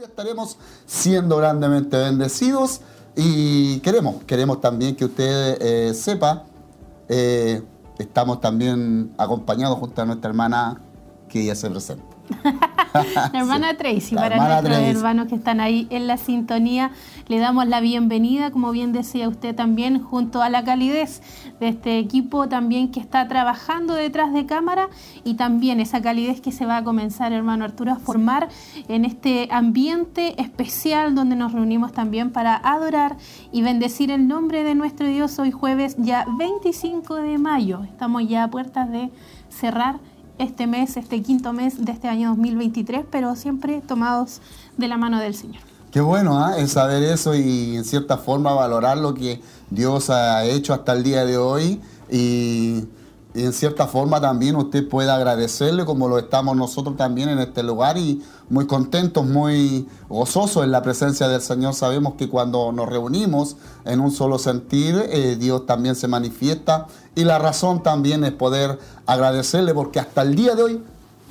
Estaremos siendo grandemente bendecidos y queremos, queremos también que usted eh, sepa, eh, estamos también acompañados junto a nuestra hermana que ya se presenta. la hermana Tracy, para nuestros hermanos que están ahí en la sintonía, le damos la bienvenida, como bien decía usted también, junto a la calidez de este equipo también que está trabajando detrás de cámara y también esa calidez que se va a comenzar, hermano Arturo, a formar en este ambiente especial donde nos reunimos también para adorar y bendecir el nombre de nuestro Dios hoy jueves ya 25 de mayo. Estamos ya a puertas de cerrar este mes, este quinto mes de este año 2023, pero siempre tomados de la mano del Señor. Qué bueno ¿eh? es saber eso y en cierta forma valorar lo que Dios ha hecho hasta el día de hoy y y en cierta forma también usted puede agradecerle como lo estamos nosotros también en este lugar y muy contentos, muy gozosos en la presencia del Señor. Sabemos que cuando nos reunimos en un solo sentir, eh, Dios también se manifiesta y la razón también es poder agradecerle porque hasta el día de hoy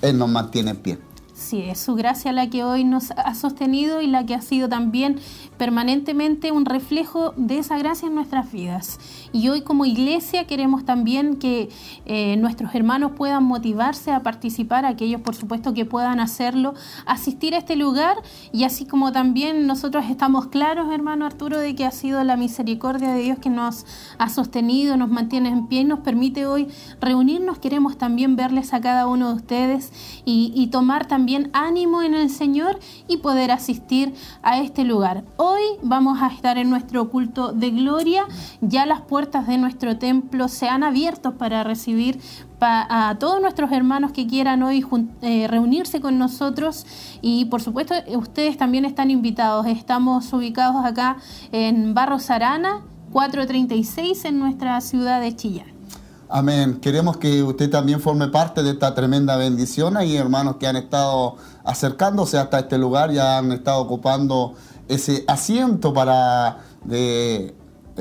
Él nos mantiene en pie. Sí, es su gracia la que hoy nos ha sostenido y la que ha sido también permanentemente un reflejo de esa gracia en nuestras vidas. Y hoy como iglesia queremos también que eh, nuestros hermanos puedan motivarse a participar, aquellos por supuesto que puedan hacerlo, asistir a este lugar y así como también nosotros estamos claros, hermano Arturo, de que ha sido la misericordia de Dios que nos ha sostenido, nos mantiene en pie y nos permite hoy reunirnos. Queremos también verles a cada uno de ustedes y, y tomar también ánimo en el Señor y poder asistir a este lugar. Hoy vamos a estar en nuestro culto de gloria, ya las puertas de nuestro templo se han abierto para recibir a todos nuestros hermanos que quieran hoy eh, reunirse con nosotros y por supuesto ustedes también están invitados. Estamos ubicados acá en Barros Arana 436 en nuestra ciudad de Chillán. Amén. Queremos que usted también forme parte de esta tremenda bendición. Hay hermanos que han estado acercándose hasta este lugar, ya han estado ocupando ese asiento para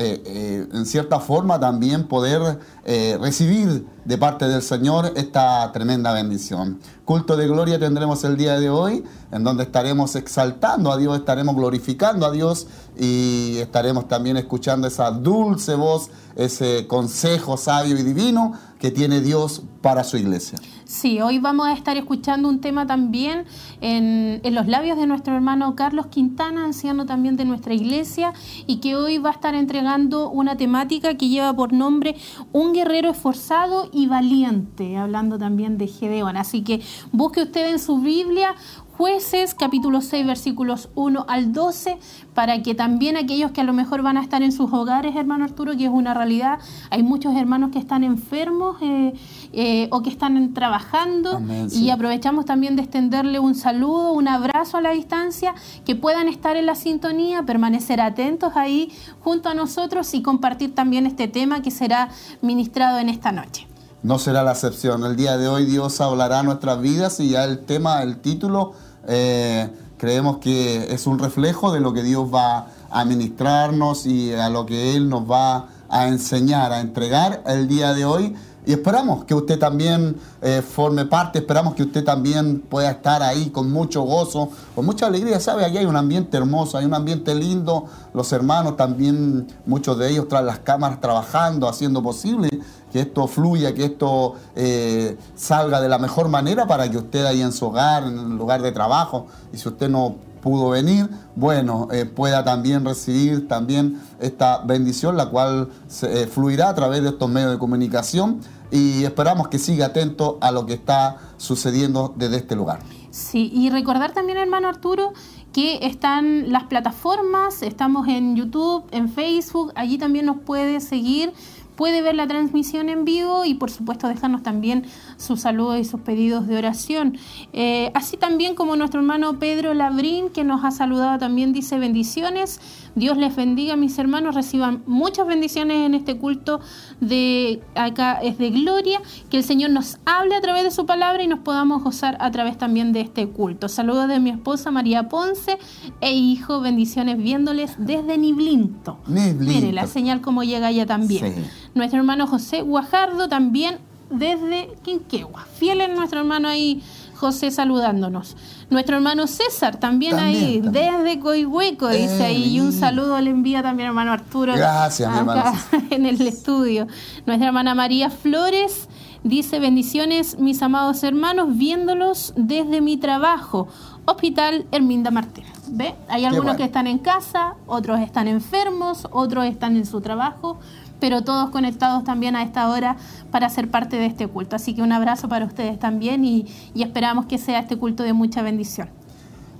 eh, eh, en cierta forma también poder eh, recibir de parte del Señor esta tremenda bendición. Culto de gloria tendremos el día de hoy, en donde estaremos exaltando a Dios, estaremos glorificando a Dios y estaremos también escuchando esa dulce voz, ese consejo sabio y divino que tiene Dios para su iglesia. Sí, hoy vamos a estar escuchando un tema también en, los labios de nuestro hermano Carlos Quintana, anciano también de nuestra iglesia, y que hoy va a estar entregando una temática que lleva por nombre Un guerrero esforzado y valiente, hablando también de Gedeón. Así que busque usted en su Biblia Jueces, capítulo 6, versículos 1 al 12, para que también aquellos que a lo mejor van a estar en sus hogares, hermano Arturo, que es una realidad, hay muchos hermanos que están enfermos eh, eh, o que están trabajando y aprovechamos también de extenderle un saludo, un abrazo a la distancia, que puedan estar en la sintonía, permanecer atentos ahí junto a nosotros y compartir también este tema que será ministrado en esta noche no será la excepción. El día de hoy Dios hablará nuestras vidas y ya el tema, el título eh, creemos que es un reflejo de lo que Dios va a ministrarnos y a lo que Él nos va a enseñar, a entregar el día de hoy. Y esperamos que usted también eh, forme parte, esperamos que usted también pueda estar ahí con mucho gozo, con mucha alegría. ¿Sabe? Aquí hay un ambiente hermoso, hay un ambiente lindo. Los hermanos también, muchos de ellos tras las cámaras trabajando, haciendo posible que esto fluya, que esto eh, salga de la mejor manera para que usted ahí en su hogar, en el lugar de trabajo, y si usted no pudo venir, bueno, eh, pueda también recibir también esta bendición, la cual eh, fluirá a través de estos medios de comunicación y esperamos que siga atento a lo que está sucediendo desde este lugar. Sí, y recordar también, hermano Arturo, que están las plataformas, estamos en YouTube, en Facebook, allí también nos puede seguir puede ver la transmisión en vivo y por supuesto dejarnos también sus saludos y sus pedidos de oración. Eh, así también como nuestro hermano Pedro Labrín, que nos ha saludado también, dice bendiciones. Dios les bendiga, mis hermanos, reciban muchas bendiciones en este culto de acá es de gloria, que el Señor nos hable a través de su palabra y nos podamos gozar a través también de este culto. Saludos de mi esposa María Ponce e hijo, bendiciones viéndoles desde Niblinto. Mire la señal como llega allá también. Nuestro hermano José Guajardo también desde Quinquegua. Fiel en nuestro hermano ahí José saludándonos. Nuestro hermano César también, ahí, desde Coihueco, dice ahí. Y un saludo le envía también hermano Arturo. Gracias, mi hermano. En el estudio. Nuestra hermana María Flores dice: Bendiciones, mis amados hermanos, viéndolos desde mi trabajo. Hospital Herminda Martín. ¿Ve? Hay algunos que están en casa, otros están enfermos, otros están en su trabajo, pero todos conectados también a esta hora para ser parte de este culto. Así que un abrazo para ustedes también y, esperamos que sea este culto de mucha bendición.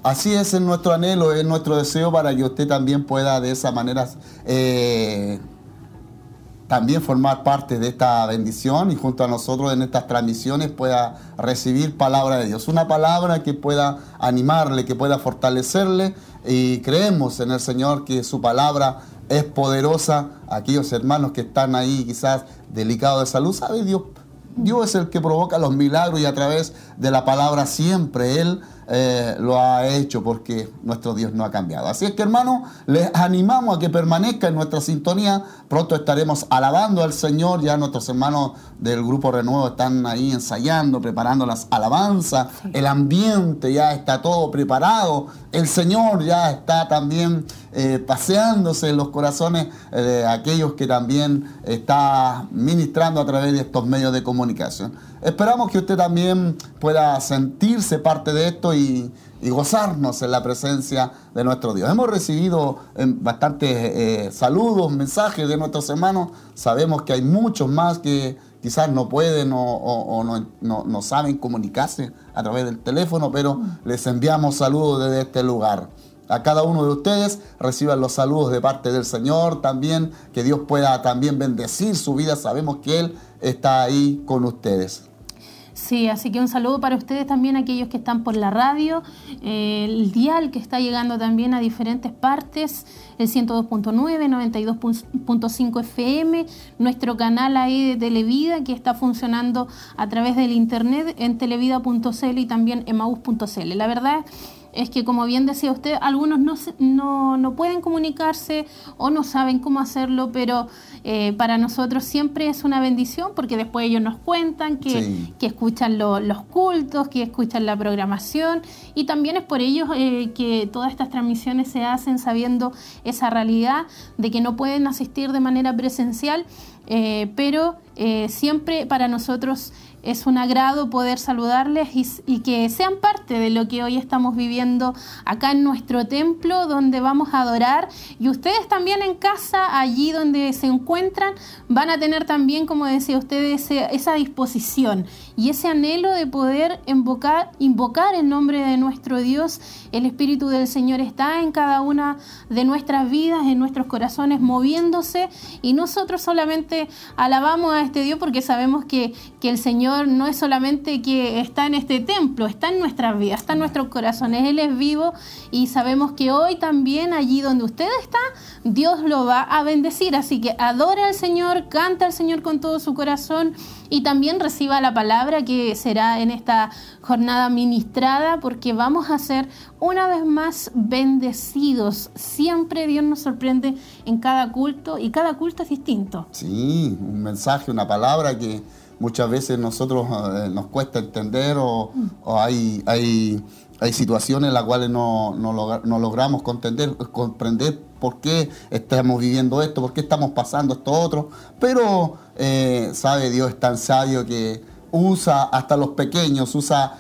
Así es, es nuestro anhelo, es nuestro deseo para que usted también pueda de esa manera eh, también formar parte de esta bendición y junto a nosotros en estas transmisiones pueda recibir palabra de Dios. Una palabra que pueda animarle, que pueda fortalecerle y creemos en el Señor que su palabra es poderosa. Aquellos hermanos que están ahí quizás delicados de salud, ¿sabe Dios? Dios es el que provoca los milagros y a través de la palabra siempre Él eh, lo ha hecho porque nuestro Dios no ha cambiado. Así es que hermano, les animamos a que permanezca en nuestra sintonía. Pronto estaremos alabando al Señor. Ya nuestros hermanos del Grupo Renuevo están ahí ensayando, preparando las alabanzas. El ambiente ya está todo preparado. El Señor ya está también eh, paseándose en los corazones eh, de aquellos que también está ministrando a través de estos medios de comunicación. Esperamos que usted también pueda sentirse parte de esto y, gozarnos en la presencia de nuestro Dios. Hemos recibido eh, bastantes eh, saludos, mensajes de nuestros hermanos. Sabemos que hay muchos más que quizás no pueden o, no, no, saben comunicarse a través del teléfono, pero les enviamos saludos desde este lugar. A cada uno de ustedes reciban los saludos de parte del Señor también, que Dios pueda también bendecir su vida. Sabemos que Él está ahí con ustedes. Sí, así que un saludo para ustedes también, aquellos que están por la radio, eh, el dial que está llegando también a diferentes partes, el 102.9, 92.5 FM, nuestro canal ahí de Televida que está funcionando a través del internet en televida.cl y también emaus.cl. La verdad es que, como bien decía usted, algunos no, no, no pueden comunicarse o no saben cómo hacerlo, pero eh, para nosotros siempre es una bendición porque después ellos nos cuentan que, que escuchan los cultos, que escuchan la programación y también es por ellos eh, que todas estas transmisiones se hacen sabiendo esa realidad de que no pueden asistir de manera presencial, eh, pero siempre para nosotros es un agrado poder saludarles y, que sean parte de lo que hoy estamos viviendo acá en nuestro templo, donde vamos a adorar. Y ustedes también en casa, allí donde se encuentran, van a tener también, como decía usted, esa disposición y ese anhelo de poder invocar, invocar el nombre de nuestro Dios. El Espíritu del Señor está en cada una de nuestras vidas, en nuestros corazones, moviéndose. Y nosotros solamente alabamos a este Dios porque sabemos que, que el Señor no es solamente que está en este templo, está en nuestras vidas, está en nuestros corazones. Él es vivo y sabemos que hoy también allí donde usted está, Dios lo va a bendecir. Así que adore al Señor, canta al Señor con todo su corazón y también reciba la palabra que será en esta jornada ministrada porque vamos a ser una vez más bendecidos. Siempre Dios nos sorprende en cada culto y cada culto es distinto. Sí, un mensaje, una palabra que muchas veces nosotros eh, nos cuesta entender o, hay, hay, hay, situaciones en las cuales no, no, logramos comprender por qué estamos viviendo esto, por qué estamos pasando esto otro. Pero eh, sabe Dios es tan sabio que usa hasta los pequeños, usa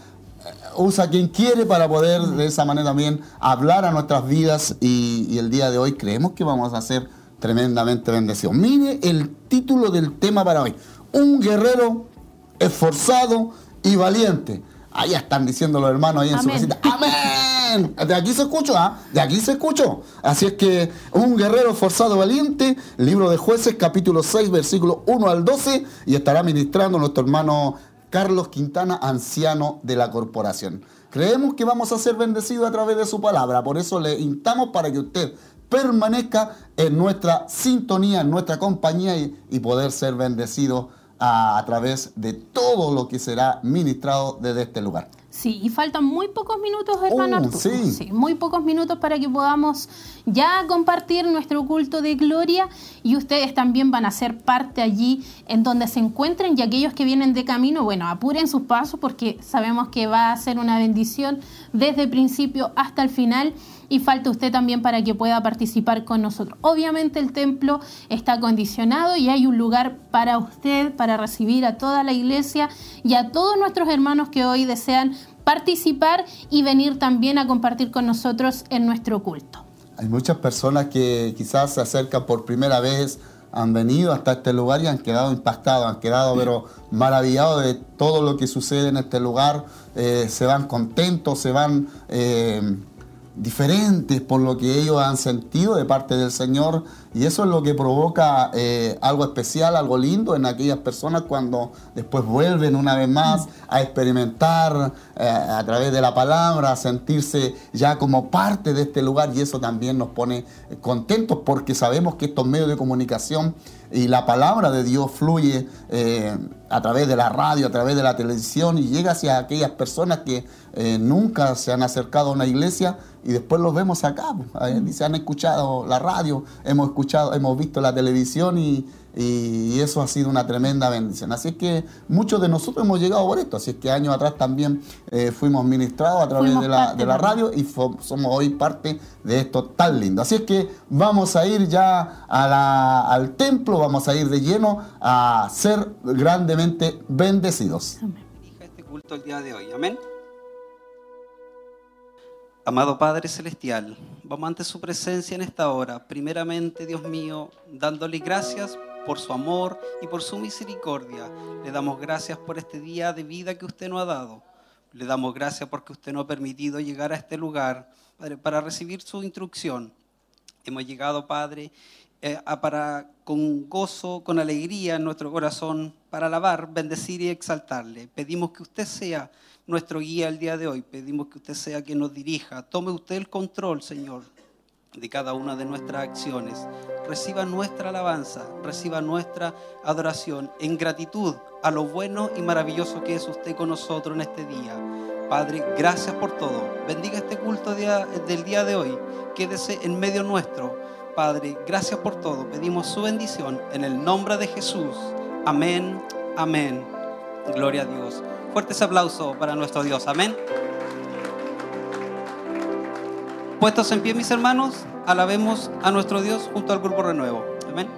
usa quien quiere para poder de esa manera también hablar a nuestras vidas y, y, el día de hoy creemos que vamos a ser tremendamente bendecidos. Mire el título del tema para hoy un guerrero esforzado y valiente. Ahí están diciendo los hermanos ahí en su casita. ¡Amén! De aquí se escuchó, ¿ah? De aquí se escuchó. Así es que un guerrero esforzado valiente, libro de jueces, capítulo 6, versículo 1 al 12, y estará ministrando nuestro hermano Carlos Quintana, anciano de la corporación. Creemos que vamos a ser bendecidos a través de su palabra, por eso le instamos para que usted permanezca en nuestra sintonía, en nuestra compañía y poder ser bendecido a, través de todo lo que será ministrado desde este lugar. Sí, y faltan muy pocos minutos, hermano Oh, Arturo. sí. muy pocos minutos para que podamos ya compartir nuestro culto de gloria y ustedes también van a ser parte allí en donde se encuentren y aquellos que vienen de camino, bueno, apuren sus pasos porque sabemos que va a ser una bendición desde el principio hasta el final y falta usted también para que pueda participar con nosotros. Obviamente el templo está acondicionado y hay un lugar para usted, para recibir a toda la iglesia y a todos nuestros hermanos que hoy desean participar y venir también a compartir con nosotros en nuestro culto. Hay muchas personas que quizás se acercan por primera vez, han venido hasta este lugar y han quedado impactados, han quedado pero maravillados de todo lo que sucede en este lugar, eh, se van contentos, se van eh, diferentes por lo que ellos han sentido de parte del Señor y eso es lo que provoca eh, algo especial, algo lindo en aquellas personas cuando después vuelven una vez más a experimentar eh, a través de la palabra, a sentirse ya como parte de este lugar y eso también nos pone contentos porque sabemos que estos medios de comunicación y la palabra de Dios fluye eh, a través de la radio, a través de la televisión y llega hacia aquellas personas que eh, nunca se han acercado a una iglesia y después los vemos acá. pues. Se han escuchado la radio, hemos escuchado, hemos visto la televisión y, y eso ha sido una tremenda bendición. Así es que muchos de nosotros hemos llegado por esto. Así es que años atrás también eh, fuimos ministrados a través de la, de la radio y somos hoy parte de esto tan lindo. Así es que vamos a ir ya a la- al templo, vamos a ir de lleno a ser grandemente bendecidos. dirija este culto el día de hoy. Amén. Amado Padre Celestial, vamos ante su presencia en esta hora. Primeramente, Dios mío, dándole gracias por su amor y por su misericordia. Le damos gracias por este día de vida que usted nos ha dado. Le damos gracias porque usted nos ha permitido llegar a este lugar para recibir su instrucción. Hemos llegado, Padre, eh, para, con gozo, con alegría en nuestro corazón, para alabar, bendecir y exaltarle. Pedimos que usted sea nuestro guía el día de hoy. Pedimos que usted sea quien nos dirija. Tome usted el control, Señor, de cada una de nuestras acciones. Reciba nuestra alabanza, reciba nuestra adoración en gratitud a lo bueno y maravilloso que es usted con nosotros en este día. Padre, gracias por todo. Bendiga este culto del día de hoy. Quédese en medio nuestro. Padre, gracias por todo. Pedimos su bendición en el nombre de Jesús. Amén, amén. Gloria a Dios. Fuertes aplausos para nuestro Dios. Amén. Puestos en pie, mis hermanos, alabemos a nuestro Dios junto al grupo Renuevo. Amén.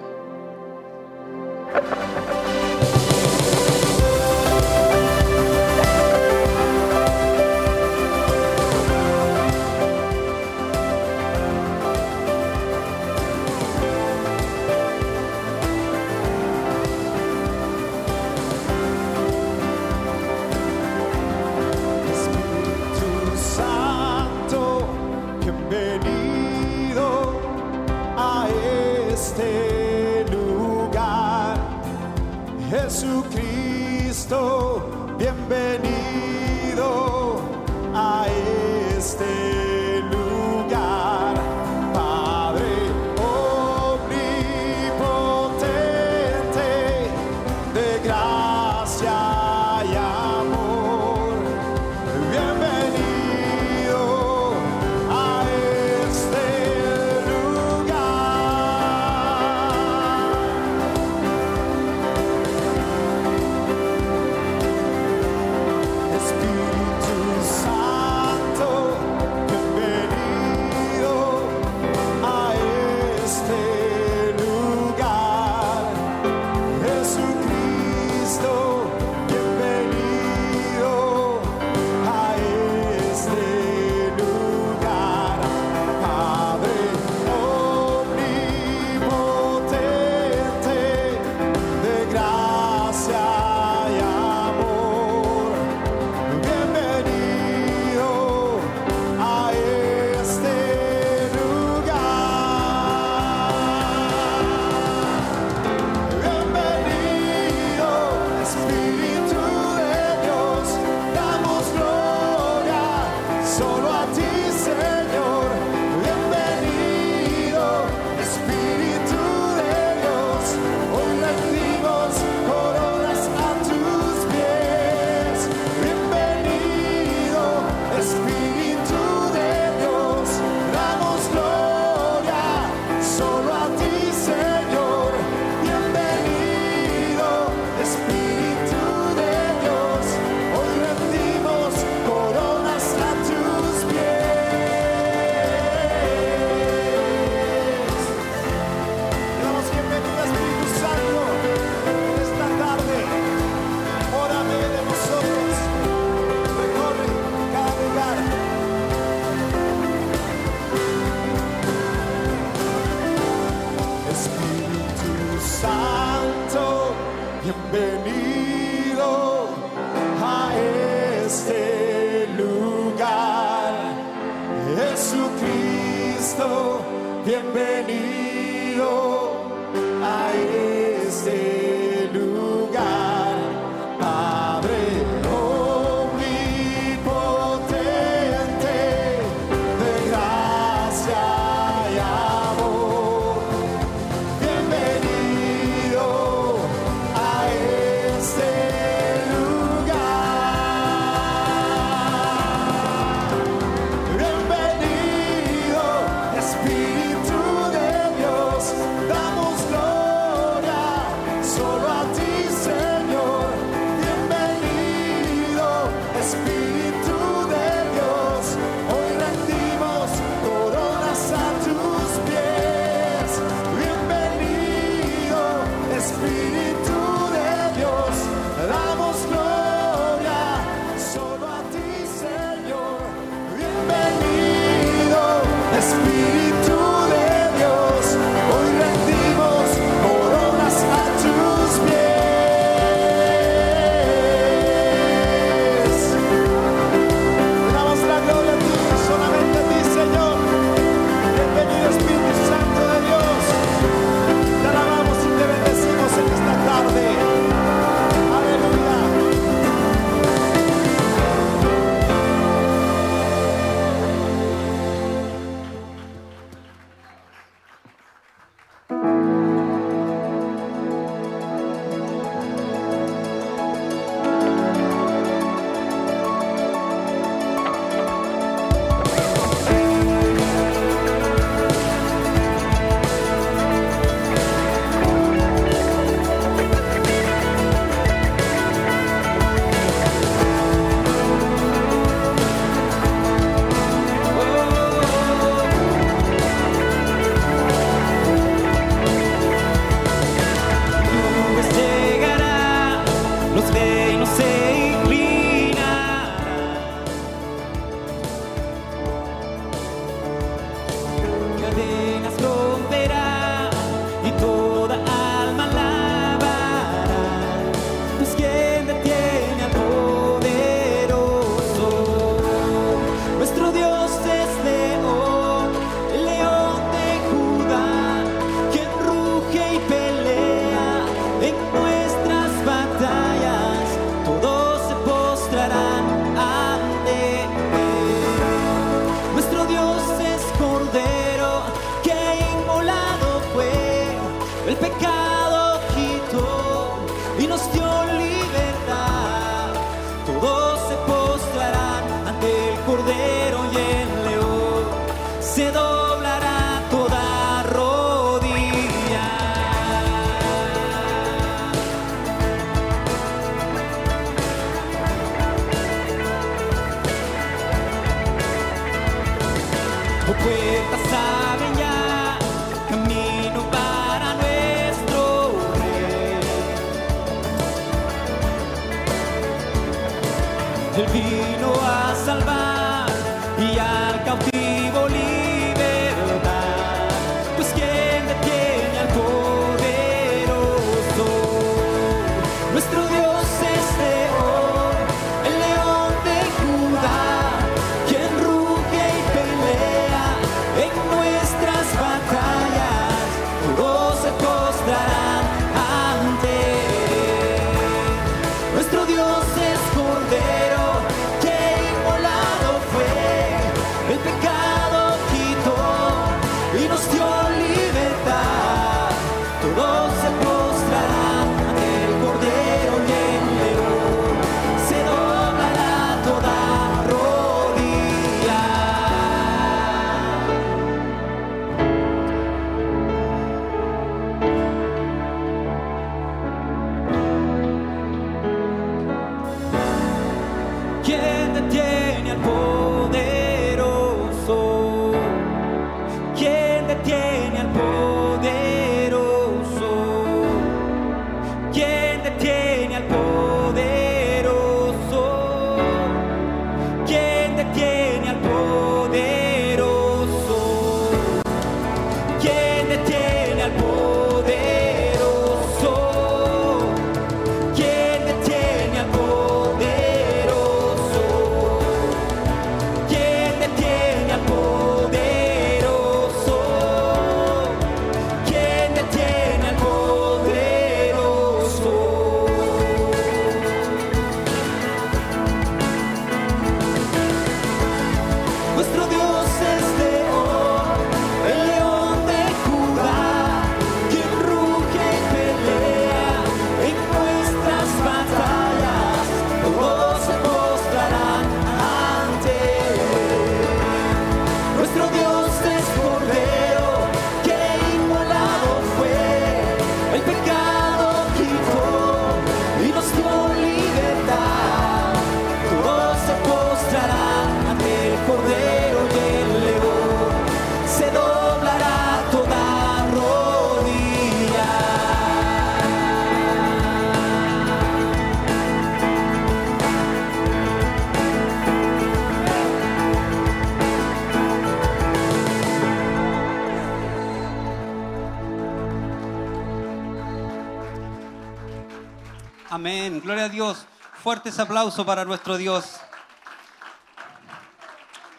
Fuertes aplausos para nuestro Dios.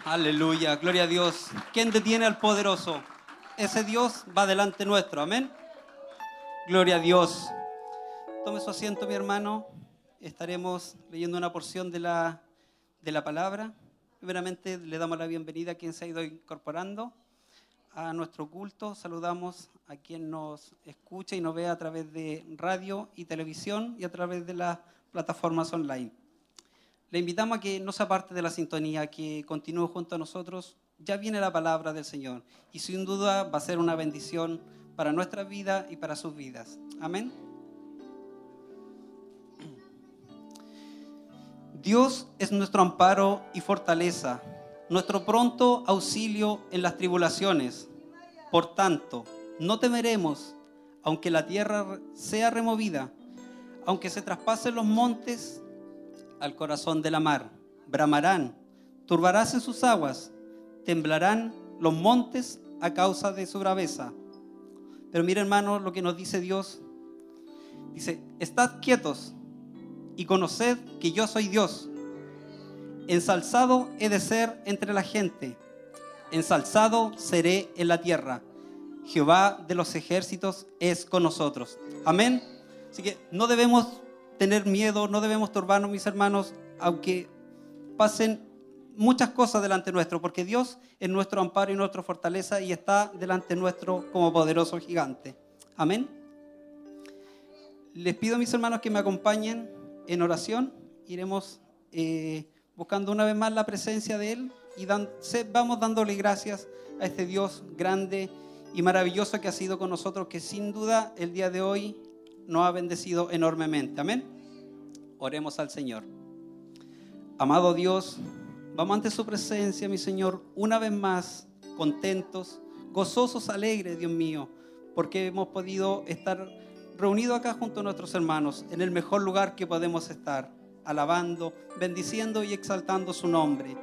Aleluya. Gloria a Dios. ¿Quién detiene al poderoso? Ese Dios va delante nuestro. Amén. Gloria a Dios. Tome su asiento, mi hermano. Estaremos leyendo una porción de la, de la palabra. Primeramente le damos la bienvenida a quien se ha ido incorporando a nuestro culto. Saludamos a quien nos escucha y nos ve a través de radio y televisión y a través de las plataformas online. Le invitamos a que no se aparte de la sintonía, que continúe junto a nosotros. Ya viene la palabra del Señor y sin duda va a ser una bendición para nuestra vida y para sus vidas. Amén. Dios es nuestro amparo y fortaleza, nuestro pronto auxilio en las tribulaciones. Por tanto, no temeremos, aunque la tierra sea removida, aunque se traspasen los montes al corazón de la mar. Bramarán, turbarás en sus aguas, temblarán los montes a causa de su braveza. Pero mira hermano lo que nos dice Dios. Dice, estad quietos y conoced que yo soy Dios. Ensalzado he de ser entre la gente, ensalzado seré en la tierra. Jehová de los ejércitos es con nosotros. Amén. Así que no debemos tener miedo, no debemos turbarnos, mis hermanos, aunque pasen muchas cosas delante nuestro, porque Dios es nuestro amparo y nuestra fortaleza y está delante nuestro como poderoso gigante. Amén. Les pido, mis hermanos, que me acompañen en oración. Iremos eh, buscando una vez más la presencia de Él y vamos dándole gracias a este Dios grande y maravilloso que ha sido con nosotros, que sin duda el día de hoy nos ha bendecido enormemente. Amén. Oremos al Señor. Amado Dios, vamos ante su presencia, mi Señor, una vez más, contentos, gozosos, alegres, Dios mío, porque hemos podido estar reunidos acá junto a nuestros hermanos, en el mejor lugar que podemos estar, alabando, bendiciendo y exaltando su nombre.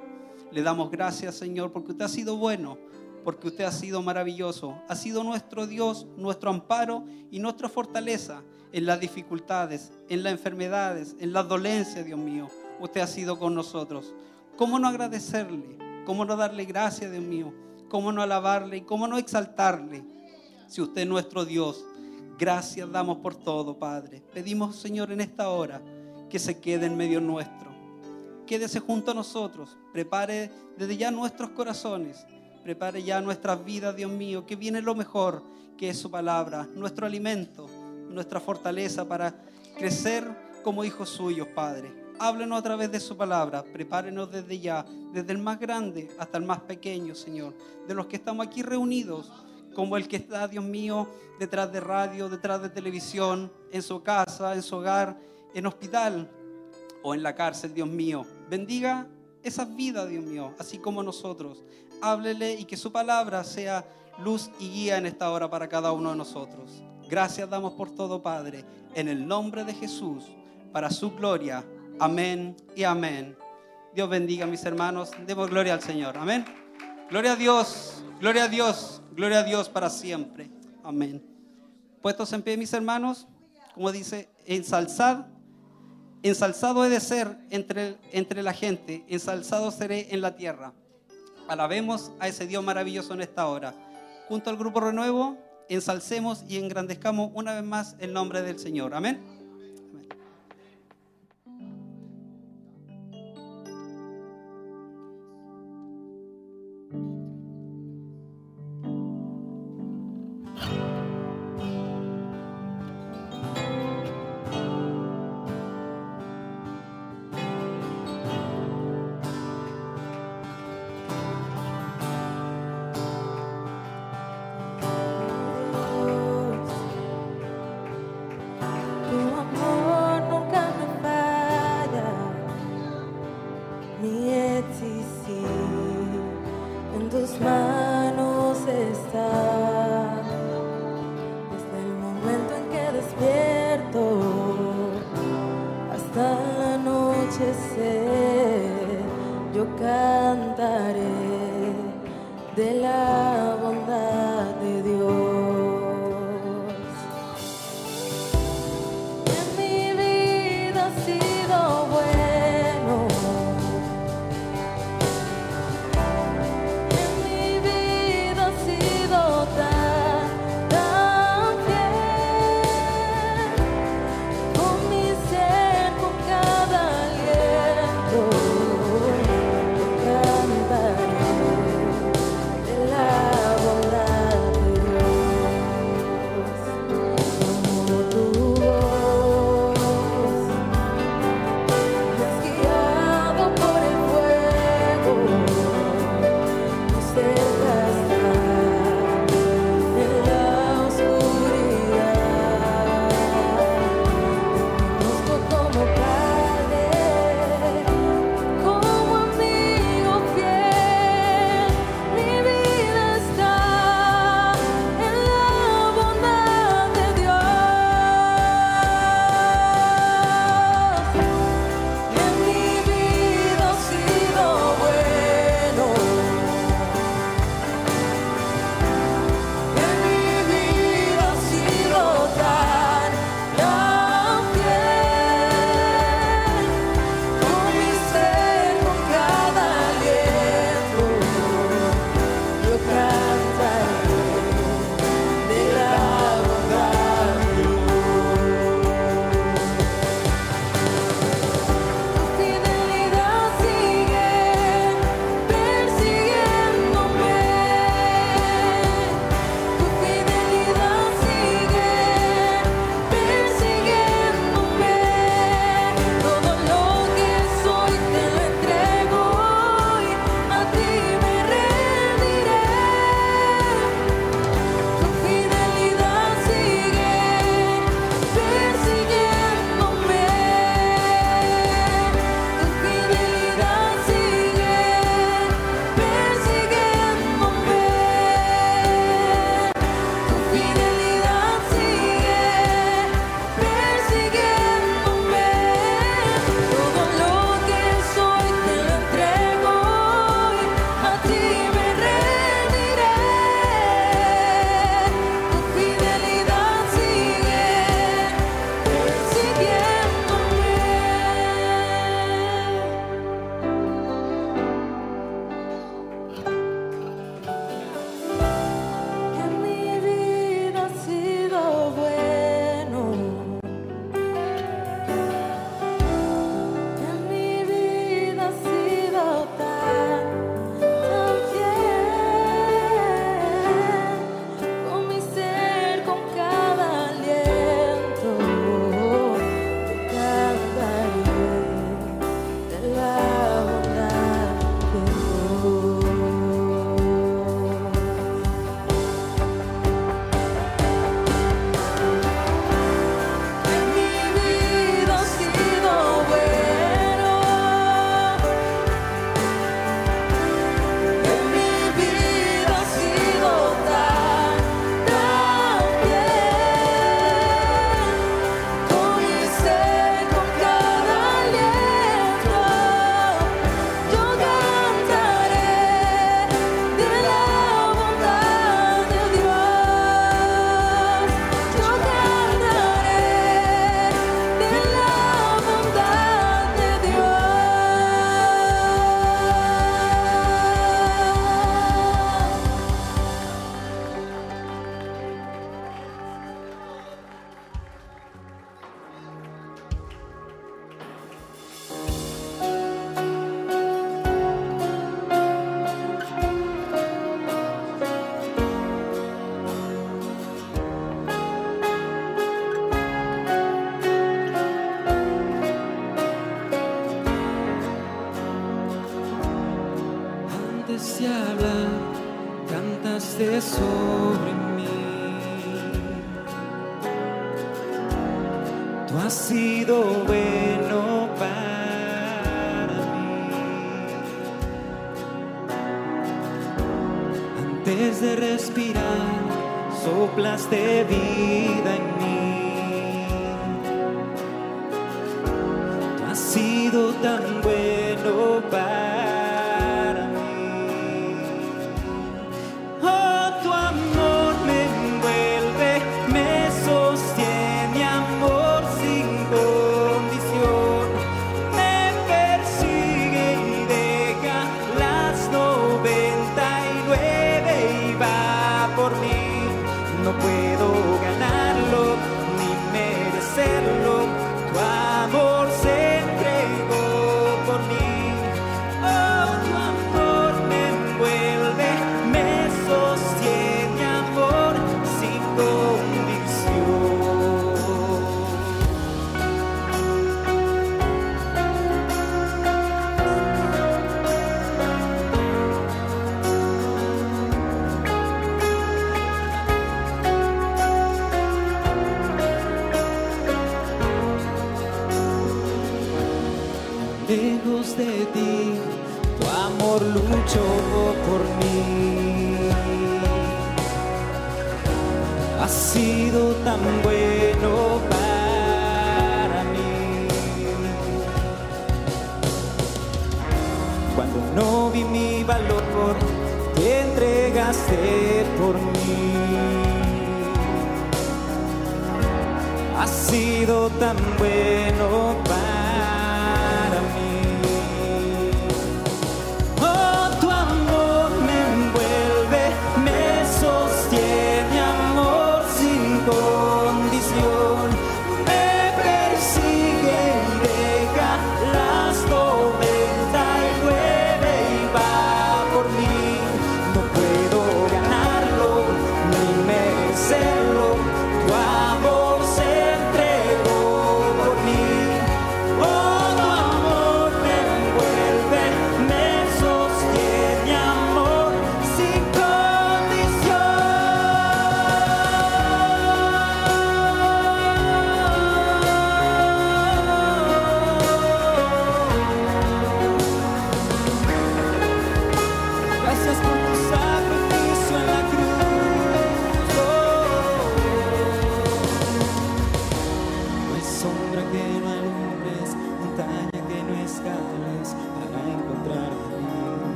Le damos gracias, Señor, porque usted ha sido bueno, porque usted ha sido maravilloso, ha sido nuestro Dios, nuestro amparo y nuestra fortaleza en las dificultades, en las enfermedades, en las dolencias, Dios mío. Usted ha sido con nosotros. ¿Cómo no agradecerle? ¿Cómo no darle gracias, Dios mío? ¿Cómo no alabarle y cómo no exaltarle? Si usted es nuestro Dios, gracias damos por todo, Padre. Pedimos, Señor, en esta hora que se quede en medio nuestro. Quédese junto a nosotros. Prepare desde ya nuestros corazones. Prepare ya nuestras vidas, Dios mío, que viene lo mejor, que es su palabra, nuestro alimento, nuestra fortaleza para crecer como hijos suyos, Padre. Háblenos a través de su palabra. Prepárenos desde ya, desde el más grande hasta el más pequeño, Señor. De los que estamos aquí reunidos, como el que está, Dios mío, detrás de radio, detrás de televisión, en su casa, en su hogar, en hospital o en la cárcel, Dios mío. Bendiga esas vidas, Dios mío, así como nosotros. Háblele y que su palabra sea luz y guía en esta hora para cada uno de nosotros. Gracias damos por todo, Padre, en el nombre de Jesús, para su gloria. Amén y amén. Dios bendiga mis hermanos. Demos gloria al Señor. Amén. Gloria a Dios, gloria a Dios, gloria a Dios para siempre. Amén. Puestos en pie, mis hermanos, como dice, ensalzad, ensalzado he de ser entre, entre la gente, ensalzado seré en la tierra. Alabemos a ese Dios maravilloso en esta hora. Junto al grupo Renuevo, ensalcemos y engrandezcamos una vez más el nombre del Señor. Amén.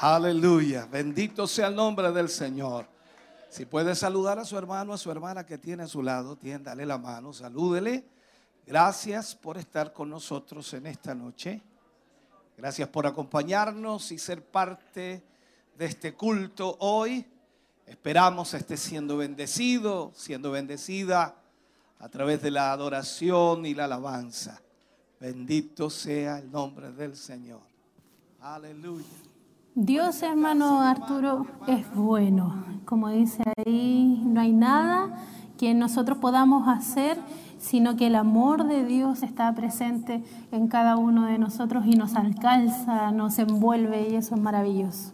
Aleluya. Bendito sea el nombre del Señor. Si puede saludar a su hermano, a su hermana que tiene a su lado, tiéndale la mano, salúdele. Gracias por estar con nosotros en esta noche. Gracias por acompañarnos y ser parte de este culto hoy. Esperamos esté siendo bendecido, siendo bendecida a través de la adoración y la alabanza. Bendito sea el nombre del Señor. Aleluya. Dios, hermano Arturo, es bueno. Como dice ahí, no hay nada que nosotros podamos hacer, sino que el amor de Dios está presente en cada uno de nosotros y nos alcanza, nos envuelve y eso es maravilloso.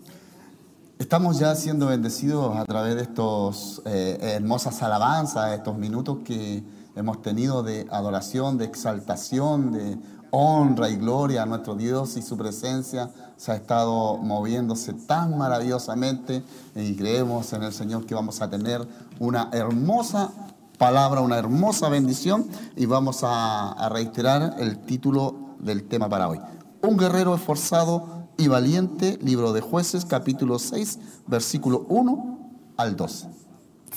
Estamos ya siendo bendecidos a través de estos eh, hermosas alabanzas, estos minutos que hemos tenido de adoración, de exaltación, de honra y gloria a nuestro Dios y su presencia se ha estado moviéndose tan maravillosamente y creemos en el Señor que vamos a tener una hermosa palabra, una hermosa bendición y vamos a, reiterar el título del tema para hoy. Un guerrero esforzado y valiente, libro de jueces, capítulo 6, versículo 1 al 12.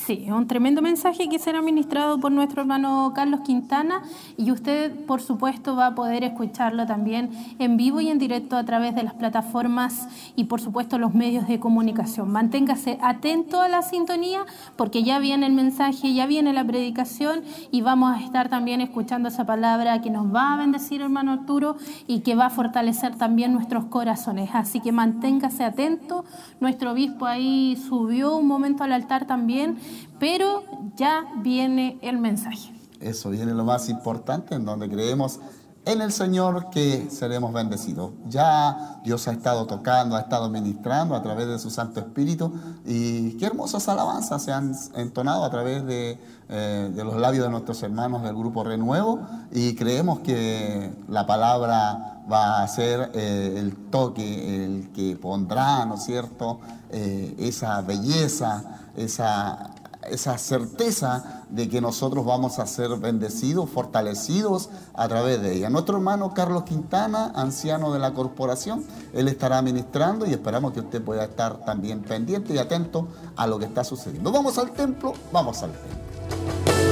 Sí, un tremendo mensaje que será ministrado por nuestro hermano Carlos Quintana y usted, por supuesto, va a poder escucharlo también en vivo y en directo a través de las plataformas y, por supuesto, los medios de comunicación. Manténgase atento a la sintonía porque ya viene el mensaje, ya viene la predicación y vamos a estar también escuchando esa palabra que nos va a bendecir, hermano Arturo, y que va a fortalecer también nuestros corazones. Así que manténgase atento. Nuestro obispo ahí subió un momento al altar también pero ya viene el mensaje. Eso viene lo más importante, en donde creemos en el Señor que seremos bendecidos. Ya Dios ha estado tocando, ha estado ministrando a través de su Santo Espíritu y qué hermosas alabanzas se han entonado a través de, eh, los labios de nuestros hermanos del Grupo Renuevo y creemos que la palabra va a ser eh, el toque, el que pondrá, ¿no es cierto?, eh, esa belleza, esa esa certeza de que nosotros vamos a ser bendecidos, fortalecidos a través de ella. Nuestro hermano Carlos Quintana, anciano de la corporación, él estará ministrando y esperamos que usted pueda estar también pendiente y atento a lo que está sucediendo. Vamos al templo, vamos al templo.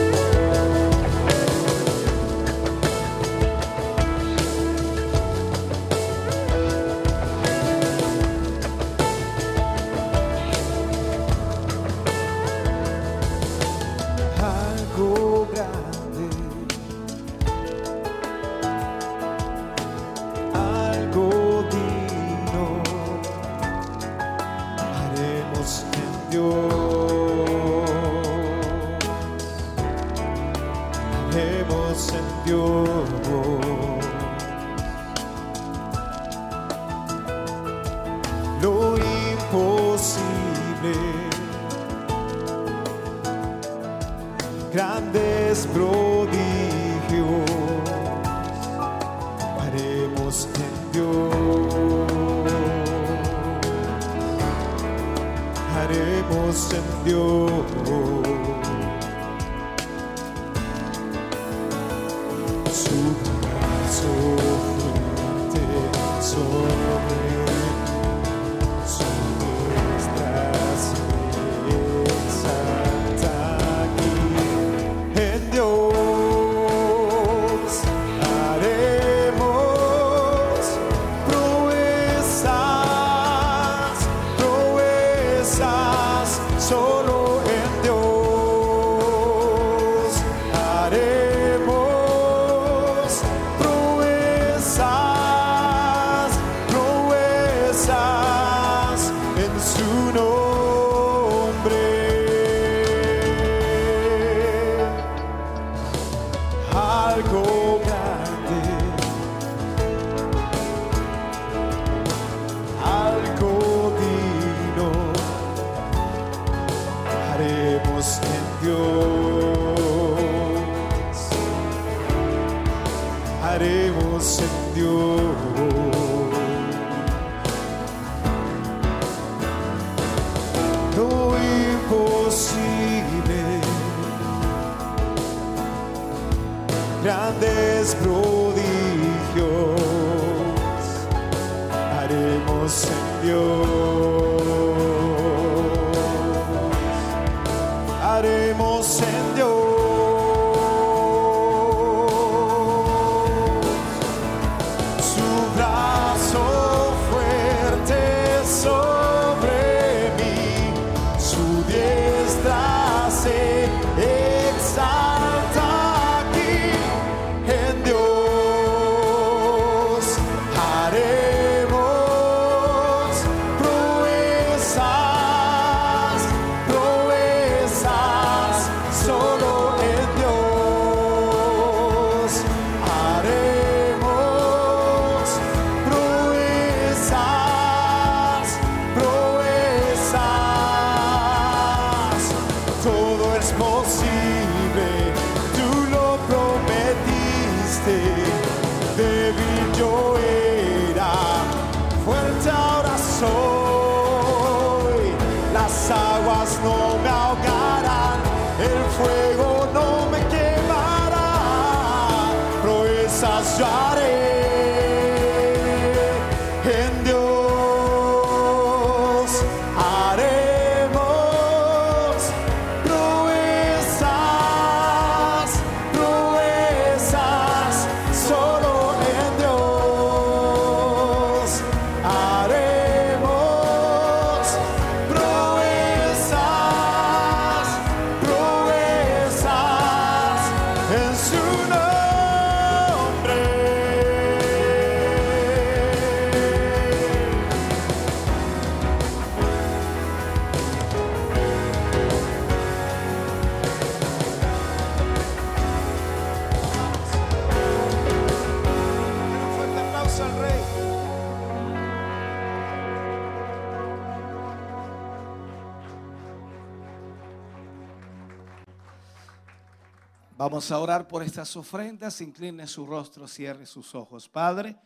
Vamos a orar por estas ofrendas. Incline su rostro, cierre sus ojos. Padre,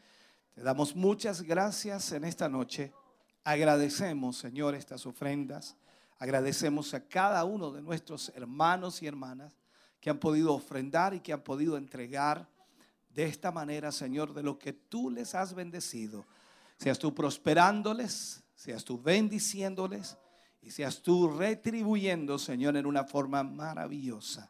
te damos muchas gracias en esta noche. Agradecemos, Señor, estas ofrendas. Agradecemos a cada uno de nuestros hermanos y hermanas que han podido ofrendar y que han podido entregar de esta manera, Señor, de lo que tú les has bendecido. Seas tú prosperándoles, seas tú bendiciéndoles y seas tú retribuyendo, Señor, en una forma maravillosa.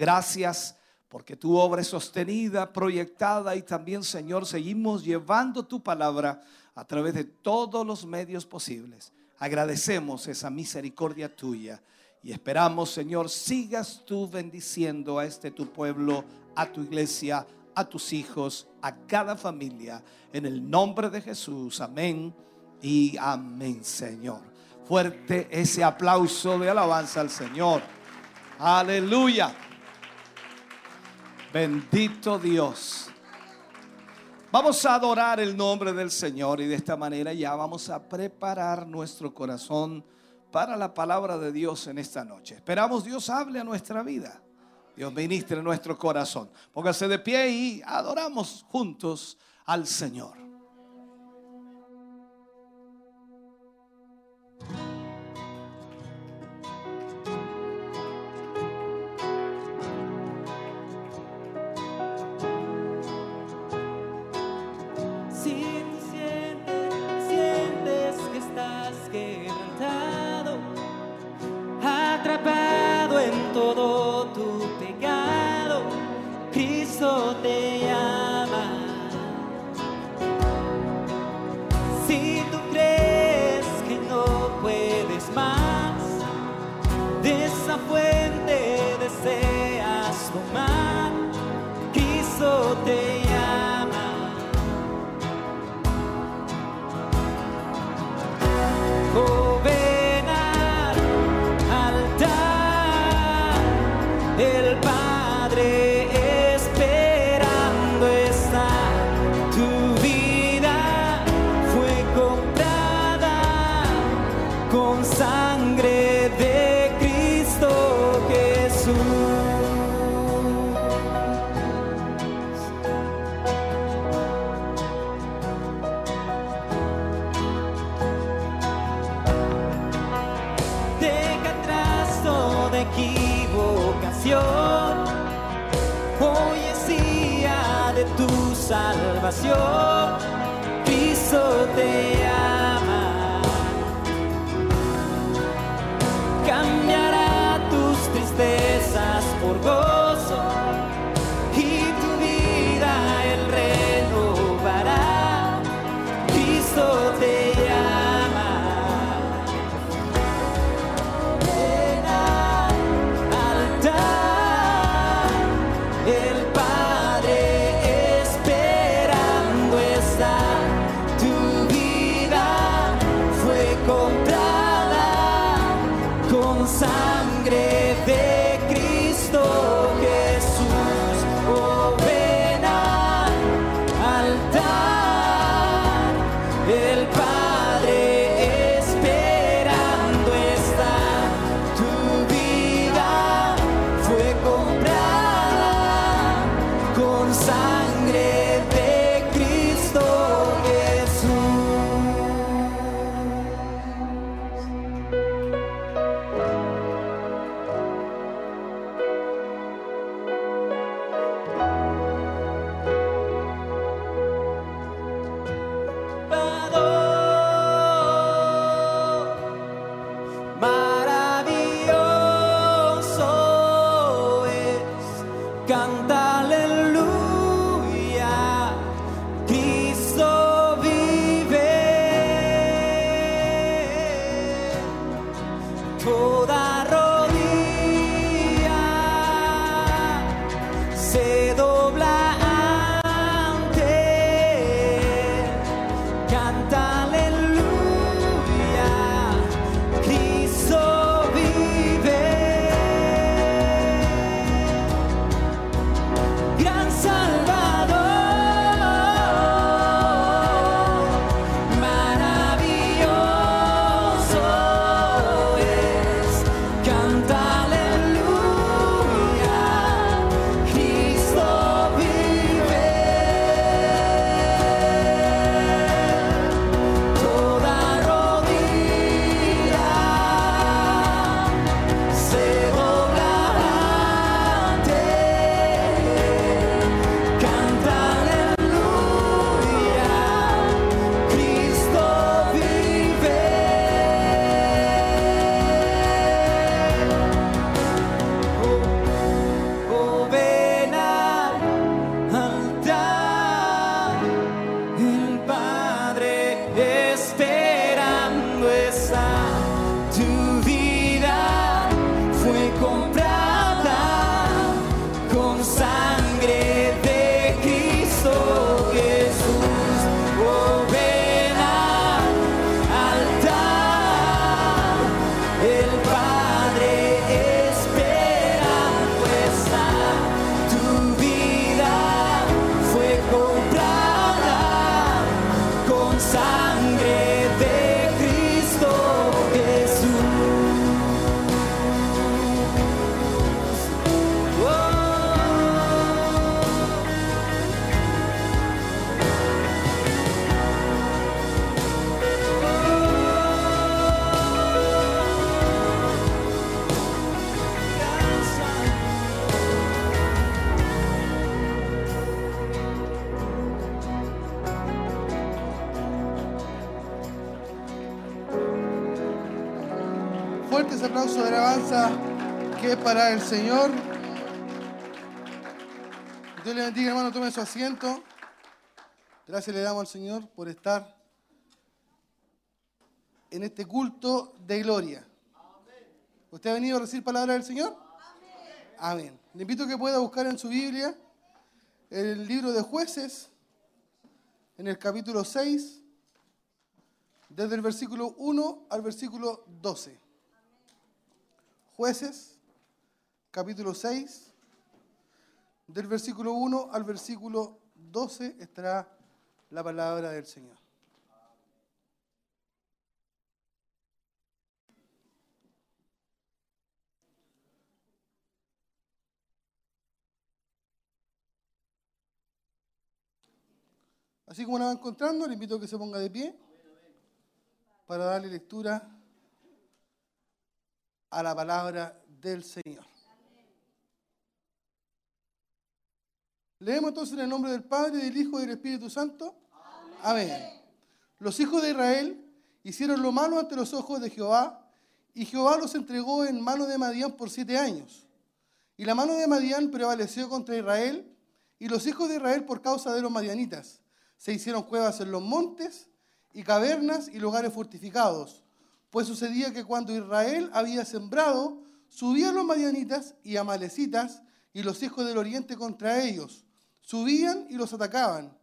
Gracias porque tu obra es sostenida, proyectada y también, Señor, seguimos llevando tu palabra a través de todos los medios posibles. Agradecemos esa misericordia tuya y esperamos, Señor, sigas tú bendiciendo a este tu pueblo, a tu iglesia, a tus hijos, a cada familia. En el nombre de Jesús, amén y amén, Señor. Fuerte ese aplauso de alabanza al Señor. Aleluya. Bendito Dios. Vamos a adorar el nombre del Señor y de esta manera ya vamos a preparar nuestro corazón para la palabra de Dios en esta noche. Esperamos Dios hable a nuestra vida. Dios ministre nuestro corazón. Póngase de pie y adoramos juntos al Señor. Que es para el Señor. Dios le bendiga, hermano, tome su asiento. Gracias le damos al Señor por estar en este culto de gloria. ¿Usted ha venido a recibir palabra del Señor? Amén. Le invito a que pueda buscar en su Biblia el libro de jueces, en el capítulo 6, desde el versículo 1 al versículo 12. Jueces, capítulo 6, del versículo 1 al versículo 12 estará la palabra del Señor. Así como la va encontrando, le invito a que se ponga de pie para darle lectura a la palabra del Señor. Leemos entonces en el nombre del Padre, del Hijo y del Espíritu Santo. Amén. Los hijos de Israel hicieron lo malo ante los ojos de Jehová, y Jehová los entregó en mano de Madián por siete años. Y la mano de Madián prevaleció contra Israel, y los hijos de Israel por causa de los madianitas. Se hicieron cuevas en los montes, y cavernas y lugares fortificados. Pues sucedía que cuando Israel había sembrado, subían los madianitas y amalecitas y los hijos del oriente contra ellos. Subían y los atacaban.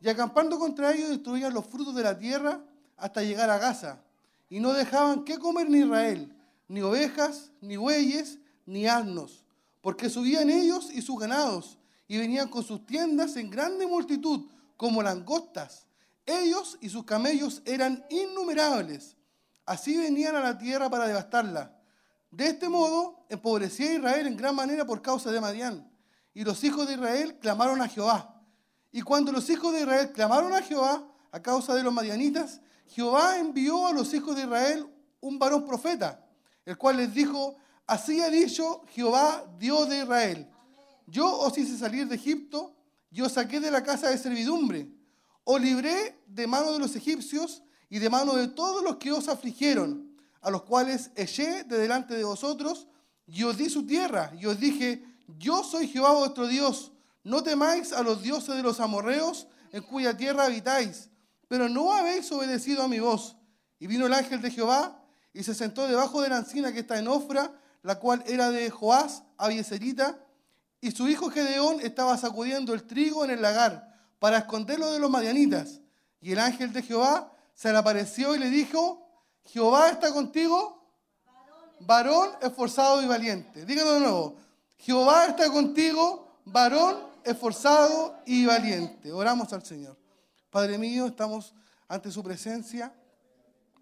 Y acampando contra ellos destruían los frutos de la tierra hasta llegar a Gaza. Y no dejaban qué comer en Israel, ni ovejas, ni bueyes, ni asnos, porque subían ellos y sus ganados, y venían con sus tiendas en grande multitud, como langostas. Ellos y sus camellos eran innumerables. Así venían a la tierra para devastarla. De este modo empobrecía Israel en gran manera por causa de Madián. Y los hijos de Israel clamaron a Jehová. Y cuando los hijos de Israel clamaron a Jehová a causa de los madianitas, Jehová envió a los hijos de Israel un varón profeta, el cual les dijo, así ha dicho Jehová, Dios de Israel. Yo os hice salir de Egipto, yo saqué de la casa de servidumbre, os libré de mano de los egipcios y de mano de todos los que os afligieron, a los cuales eché de delante de vosotros, y os di su tierra, y os dije, yo soy Jehová vuestro Dios, no temáis a los dioses de los amorreos en cuya tierra habitáis, pero no habéis obedecido a mi voz. Y vino el ángel de Jehová y se sentó debajo de la encina que está en Ofra, la cual era de Joás, Abieserita, y su hijo Gedeón estaba sacudiendo el trigo en el lagar para esconderlo de los madianitas. Y el ángel de Jehová se le apareció y le dijo, Jehová está contigo, varón esforzado y valiente. Díganlo de nuevo, Jehová está contigo, varón esforzado y valiente. Oramos al Señor. Padre mío, estamos ante su presencia.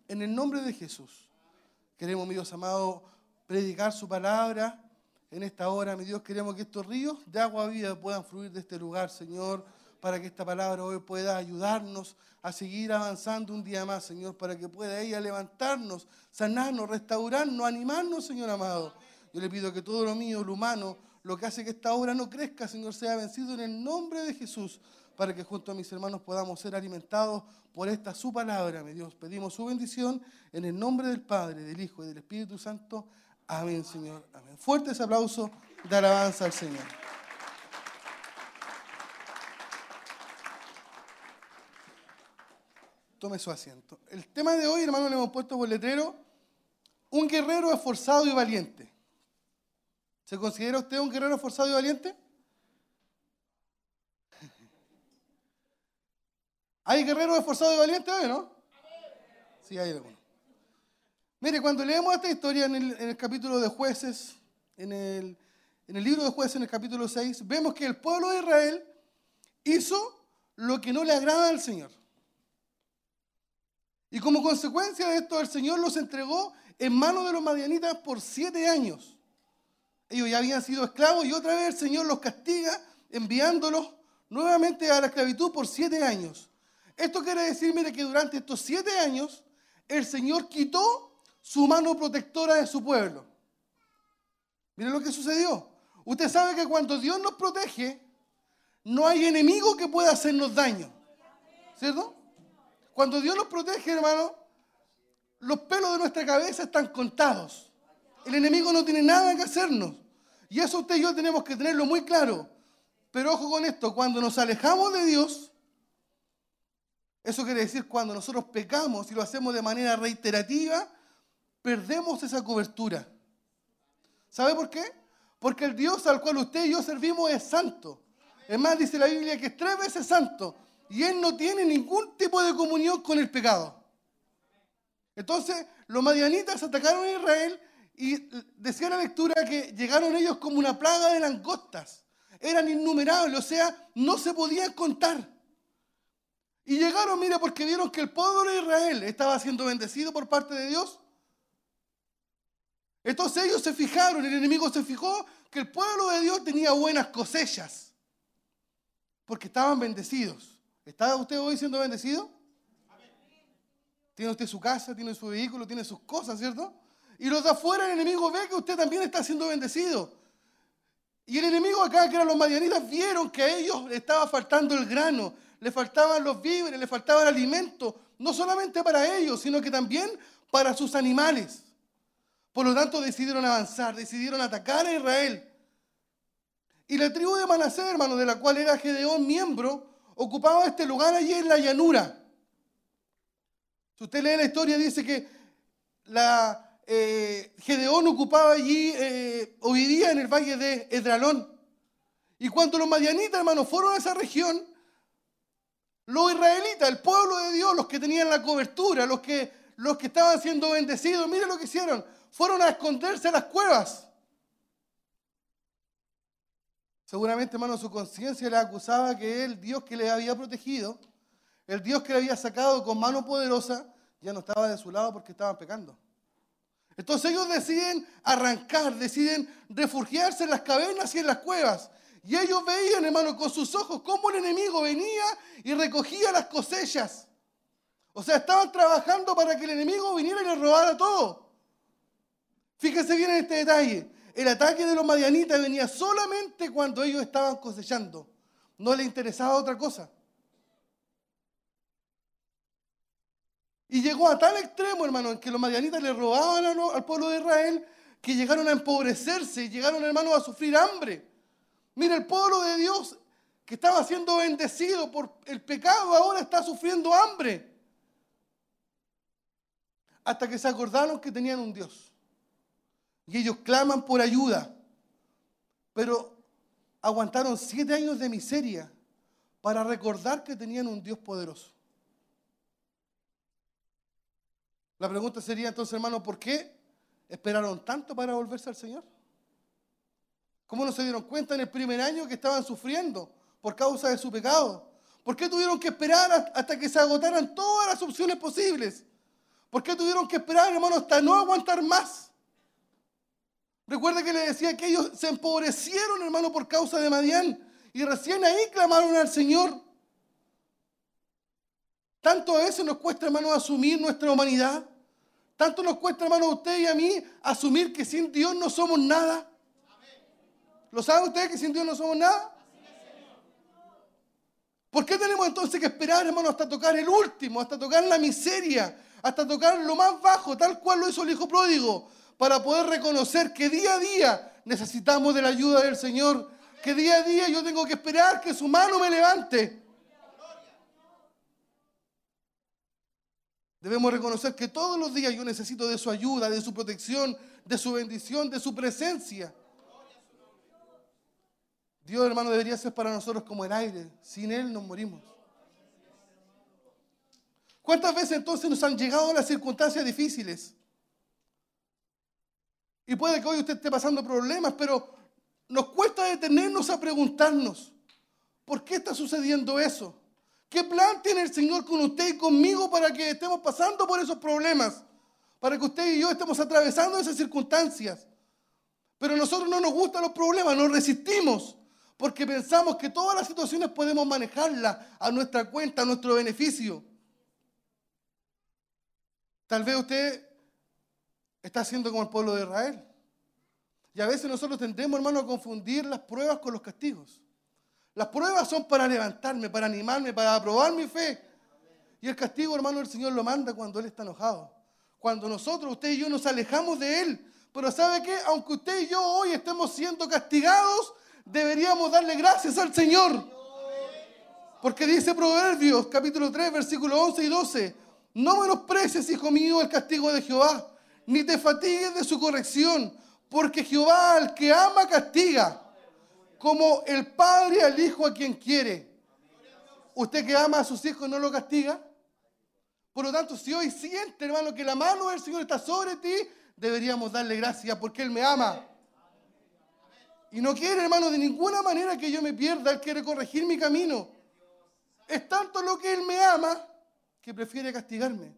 En el nombre de Jesús, queremos, mi Dios amado, predicar su palabra en esta hora. Mi Dios, queremos que estos ríos de agua viva puedan fluir de este lugar, Señor, para que esta palabra hoy pueda ayudarnos a seguir avanzando un día más, Señor, para que pueda ella levantarnos, sanarnos, restaurarnos, animarnos, Señor amado. Yo le pido que todo lo mío, lo humano, lo que hace que esta obra no crezca, Señor, sea vencido en el nombre de Jesús, para que junto a mis hermanos podamos ser alimentados por esta su palabra, mi Dios. Pedimos su bendición en el nombre del Padre, del Hijo y del Espíritu Santo. Amén, Señor. Amén. Fuerte ese aplauso de alabanza al Señor. Tome su asiento. El tema de hoy, hermano, le hemos puesto por letrero, un guerrero esforzado y valiente. ¿Se considera usted un guerrero esforzado y valiente? ¿Hay guerreros esforzados y valientes hoy, no? Sí, hay algunos. Mire, cuando leemos esta historia en el, capítulo de jueces, en el, en el libro de jueces, en el capítulo 6, vemos que el pueblo de Israel hizo lo que no le agrada al Señor. Y como consecuencia de esto, el Señor los entregó en manos de los madianitas por siete años. Ellos ya habían sido esclavos y otra vez el Señor los castiga enviándolos nuevamente a la esclavitud por siete años. Esto quiere decir, mire, que durante estos siete años el Señor quitó su mano protectora de su pueblo. Mire lo que sucedió. Usted sabe que cuando Dios nos protege, no hay enemigo que pueda hacernos daño. ¿Cierto? Cuando Dios nos protege, hermano, los pelos de nuestra cabeza están contados. El enemigo no tiene nada que hacernos. Y eso usted y yo tenemos que tenerlo muy claro. Pero ojo con esto, cuando nos alejamos de Dios, eso quiere decir cuando nosotros pecamos y lo hacemos de manera reiterativa, perdemos esa cobertura. ¿Sabe por qué? Porque el Dios al cual usted y yo servimos es santo. Es más, dice la Biblia que es tres veces santo y Él no tiene ningún tipo de comunión con el pecado. Entonces, los madianitas atacaron a Israel y decía la lectura que llegaron ellos como una plaga de langostas. Eran innumerables, o sea, no se podían contar. Y llegaron, mira, porque vieron que el pueblo de Israel estaba siendo bendecido por parte de Dios. Entonces ellos se fijaron, el enemigo se fijó que el pueblo de Dios tenía buenas cosechas, porque estaban bendecidos. ¿Está usted hoy siendo bendecido? Tiene usted su casa, tiene su vehículo, tiene sus cosas, ¿cierto? Y los de afuera, el enemigo ve que usted también está siendo bendecido. Y el enemigo acá, que eran los madianitas, vieron que a ellos les estaba faltando el grano, le faltaban los víveres, le faltaba el alimento, no solamente para ellos, sino que también para sus animales. Por lo tanto, decidieron avanzar, decidieron atacar a Israel. Y la tribu de Manasés, hermano, de la cual era Gedeón miembro, ocupaba este lugar allí en la llanura. Si usted lee la historia, dice que la, eh, Gedeón ocupaba allí eh, o vivía en el valle de Edralón. Y cuando los madianitas, hermanos, fueron a esa región, los israelitas, el pueblo de Dios, los que tenían la cobertura, los que, los que estaban siendo bendecidos, miren lo que hicieron. fueron a esconderse a las cuevas. Seguramente, hermano, su conciencia le acusaba que el Dios que le había protegido, el Dios que le había sacado con mano poderosa, ya no estaba de su lado porque estaban pecando. Entonces ellos deciden arrancar, deciden refugiarse en las cavernas y en las cuevas. Y ellos veían, hermano, con sus ojos cómo el enemigo venía y recogía las cosechas. O sea, estaban trabajando para que el enemigo viniera y les robara todo. Fíjense bien en este detalle. El ataque de los madianitas venía solamente cuando ellos estaban cosechando. No les interesaba otra cosa. Y llegó a tal extremo, hermano, en que los madianitas le robaban al pueblo de Israel, que llegaron a empobrecerse, llegaron, hermano, a sufrir hambre. Mira, el pueblo de Dios, que estaba siendo bendecido por el pecado, ahora está sufriendo hambre. Hasta que se acordaron que tenían un Dios. Y ellos claman por ayuda. Pero aguantaron siete años de miseria para recordar que tenían un Dios poderoso. La pregunta sería entonces, hermano, ¿por qué esperaron tanto para volverse al Señor? ¿Cómo no se dieron cuenta en el primer año que estaban sufriendo por causa de su pecado? ¿Por qué tuvieron que esperar hasta- que se agotaran todas las opciones posibles? ¿Por qué tuvieron que esperar, hermano, hasta no aguantar más? Recuerda que le decía que ellos se empobrecieron, hermano, por causa de Madián. Y recién ahí clamaron al Señor. Tanto a veces nos cuesta, hermano, asumir nuestra humanidad. Tanto nos cuesta, hermano, a usted y a mí asumir que sin Dios no somos nada. ¿Lo saben ustedes que sin Dios no somos nada? ¿Por qué tenemos entonces que esperar, hermano, hasta tocar el último, hasta tocar la miseria, hasta tocar lo más bajo, tal cual lo hizo el Hijo Pródigo, para poder reconocer que día a día necesitamos de la ayuda del Señor, que día a día yo tengo que esperar que su mano me levante? Debemos reconocer que todos los días yo necesito de su ayuda, de su protección, de su bendición, de su presencia. Dios, hermano, debería ser para nosotros como el aire. Sin Él nos morimos. ¿Cuántas veces entonces nos han llegado las circunstancias difíciles? Y puede que hoy usted esté pasando problemas, pero nos cuesta detenernos a preguntarnos, ¿por qué está sucediendo eso? ¿Qué plan tiene el Señor con usted y conmigo para que estemos pasando por esos problemas? Para que usted y yo estemos atravesando esas circunstancias. Pero a nosotros no nos gustan los problemas, nos resistimos, porque pensamos que todas las situaciones podemos manejarlas a nuestra cuenta, a nuestro beneficio. Tal vez usted está haciendo como el pueblo de Israel. Y a veces nosotros tendemos, hermano, a confundir las pruebas con los castigos. Las pruebas son para levantarme, para animarme, para aprobar mi fe. Y el castigo, hermano, el Señor lo manda cuando Él está enojado. Cuando nosotros, usted y yo, nos alejamos de Él. Pero ¿sabe qué? Aunque usted y yo hoy estemos siendo castigados, deberíamos darle gracias al Señor. Porque dice Proverbios, capítulo 3, versículos 11 y 12. No menosprecies, hijo mío, el castigo de Jehová, ni te fatigues de su corrección, porque Jehová al que ama castiga, como el padre al hijo a quien quiere. Usted que ama a sus hijos no lo castiga. Por lo tanto, si hoy siente, hermano, que la mano del Señor está sobre ti, deberíamos darle gracias porque Él me ama. Y no quiere, hermano, de ninguna manera que yo me pierda. Él quiere corregir mi camino. Es tanto lo que Él me ama que prefiere castigarme.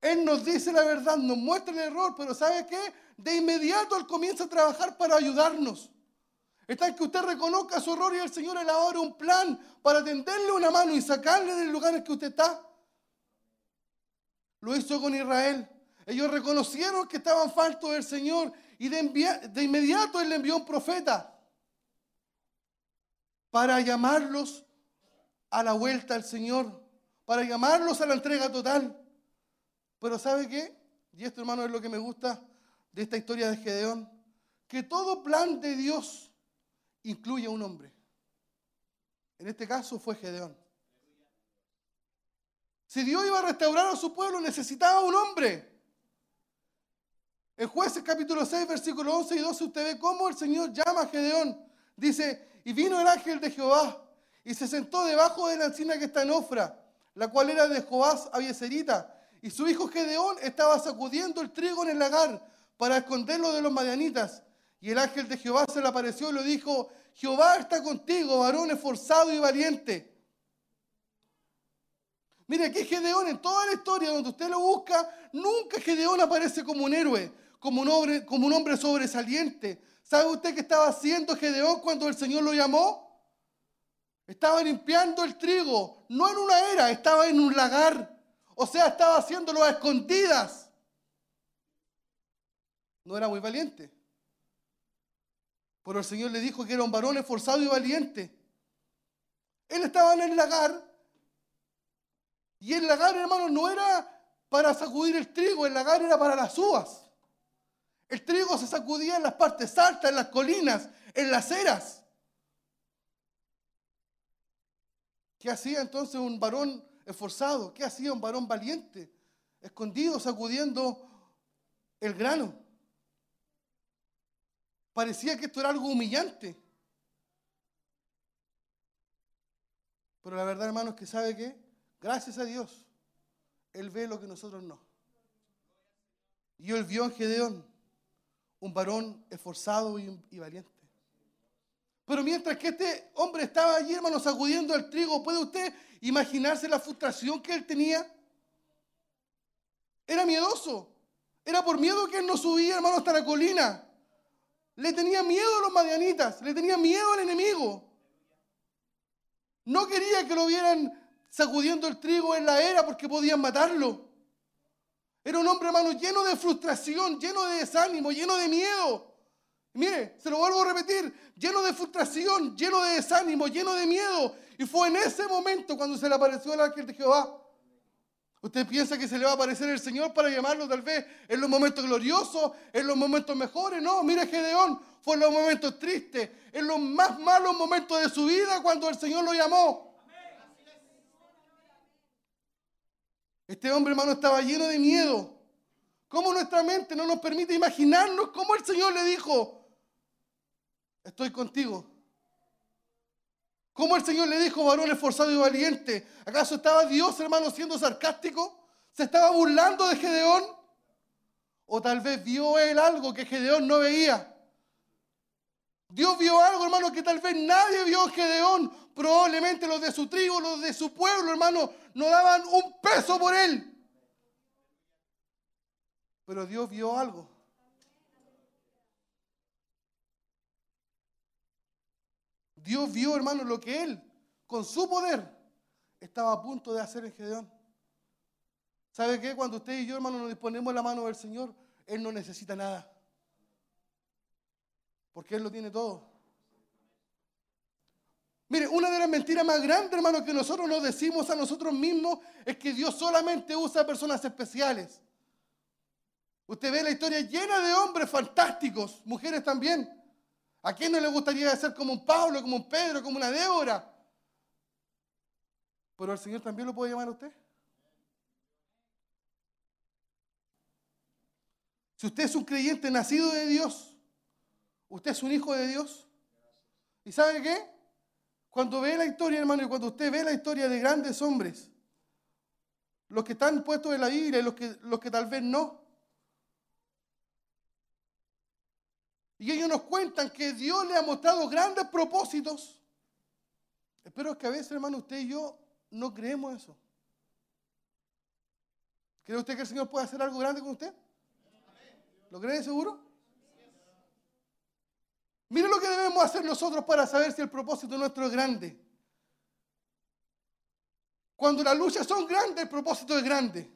Él nos dice la verdad, nos muestra el error, pero ¿sabe qué? De inmediato Él comienza a trabajar para ayudarnos. Está en que usted reconozca su error y el Señor elabora un plan para tenderle una mano y sacarle del lugar en que usted está. Lo hizo con Israel. Ellos reconocieron que estaban faltos del Señor y de, de inmediato Él le envió un profeta para llamarlos a la vuelta al Señor, para llamarlos a la entrega total. Pero ¿sabe qué? Y esto, hermano, es lo que me gusta de esta historia de Gedeón, que todo plan de Dios incluye a un hombre. En este caso fue Gedeón. Si Dios iba a restaurar a su pueblo, necesitaba un hombre. En jueces capítulo 6, versículos 11 y 12, usted ve cómo el Señor llama a Gedeón. Dice, y vino el ángel de Jehová y se sentó debajo de la encina que está en Ofra, la cual era de Joás Abieserita, y su hijo Gedeón estaba sacudiendo el trigo en el lagar para esconderlo de los madianitas. Y el ángel de Jehová se le apareció y le dijo, Jehová está contigo, varón esforzado y valiente. Mire, aquí Gedeón, en toda la historia donde usted lo busca, nunca Gedeón aparece como un héroe, como un hombre, como un hombre sobresaliente. ¿Sabe usted qué estaba haciendo Gedeón cuando el Señor lo llamó? Estaba limpiando el trigo, no en una era, estaba en un lagar. O sea, estaba haciéndolo a escondidas. No era muy valiente. Pero el Señor le dijo que era un varón esforzado y valiente. Él estaba en el lagar. Y el lagar, hermano, no era para sacudir el trigo, el lagar era para las uvas. El trigo se sacudía en las partes altas, en las colinas, en las eras. ¿Qué hacía entonces un varón esforzado? ¿Qué hacía un varón valiente? Escondido, sacudiendo el grano. Parecía que esto era algo humillante. Pero la verdad, hermano, es que sabe que, gracias a Dios, Él ve lo que nosotros no. Y Él vio en Gedeón un varón esforzado y, y valiente. Pero mientras que este hombre estaba allí, hermano, sacudiendo el trigo, ¿puede usted imaginarse la frustración que él tenía? Era miedoso. Era por miedo que él no subía, hermano, hasta la colina. Le tenía miedo a los madianitas, le tenía miedo al enemigo. No quería que lo vieran sacudiendo el trigo en la era porque podían matarlo. Era un hombre, hermano, lleno de frustración, lleno de desánimo, lleno de miedo. Mire, se lo vuelvo a repetir, lleno de frustración, lleno de desánimo, lleno de miedo. Y fue en ese momento cuando se le apareció el ángel de Jehová. ¿Usted piensa que se le va a aparecer el Señor para llamarlo tal vez en los momentos gloriosos, en los momentos mejores? No, mire Gedeón, fue en los momentos tristes, en los más malos momentos de su vida cuando el Señor lo llamó. Este hombre, hermano, estaba lleno de miedo. ¿Cómo nuestra mente no nos permite imaginarnos cómo el Señor le dijo, estoy contigo. ¿Cómo el Señor le dijo, varón esforzado y valiente? ¿Acaso estaba Dios, hermano, siendo sarcástico? ¿Se estaba burlando de Gedeón? ¿O tal vez vio él algo que Gedeón no veía? Dios vio algo, hermano, que tal vez nadie vio en Gedeón. Probablemente los de su tribu, los de su pueblo, hermano, no daban un peso por él. Pero Dios vio algo. Dios vio, hermano, lo que él, con su poder, estaba a punto de hacer en Gedeón. ¿Sabe qué? Cuando usted y yo, hermano, nos disponemos la mano del Señor, Él no necesita nada. Porque Él lo tiene todo. Mire, una de las mentiras más grandes, hermano, que nosotros nos decimos a nosotros mismos es que Dios solamente usa personas especiales. Usted ve la historia llena de hombres fantásticos, mujeres también. ¿A quién no le gustaría ser como un Pablo, como un Pedro, como una Débora? Pero el Señor también lo puede llamar a usted. Si usted es un creyente nacido de Dios, usted es un hijo de Dios. ¿Y sabe qué? Cuando ve la historia, hermano, y cuando usted ve la historia de grandes hombres, los que están puestos en la Biblia y los que, los que tal vez no, Y ellos nos cuentan que Dios le ha mostrado grandes propósitos. Espero que a veces, hermano, usted y yo no creemos eso. ¿Cree usted que el Señor puede hacer algo grande con usted? ¿Lo cree seguro? Mire lo que debemos hacer nosotros para saber si el propósito nuestro es grande. Cuando las luchas son grandes, el propósito es grande.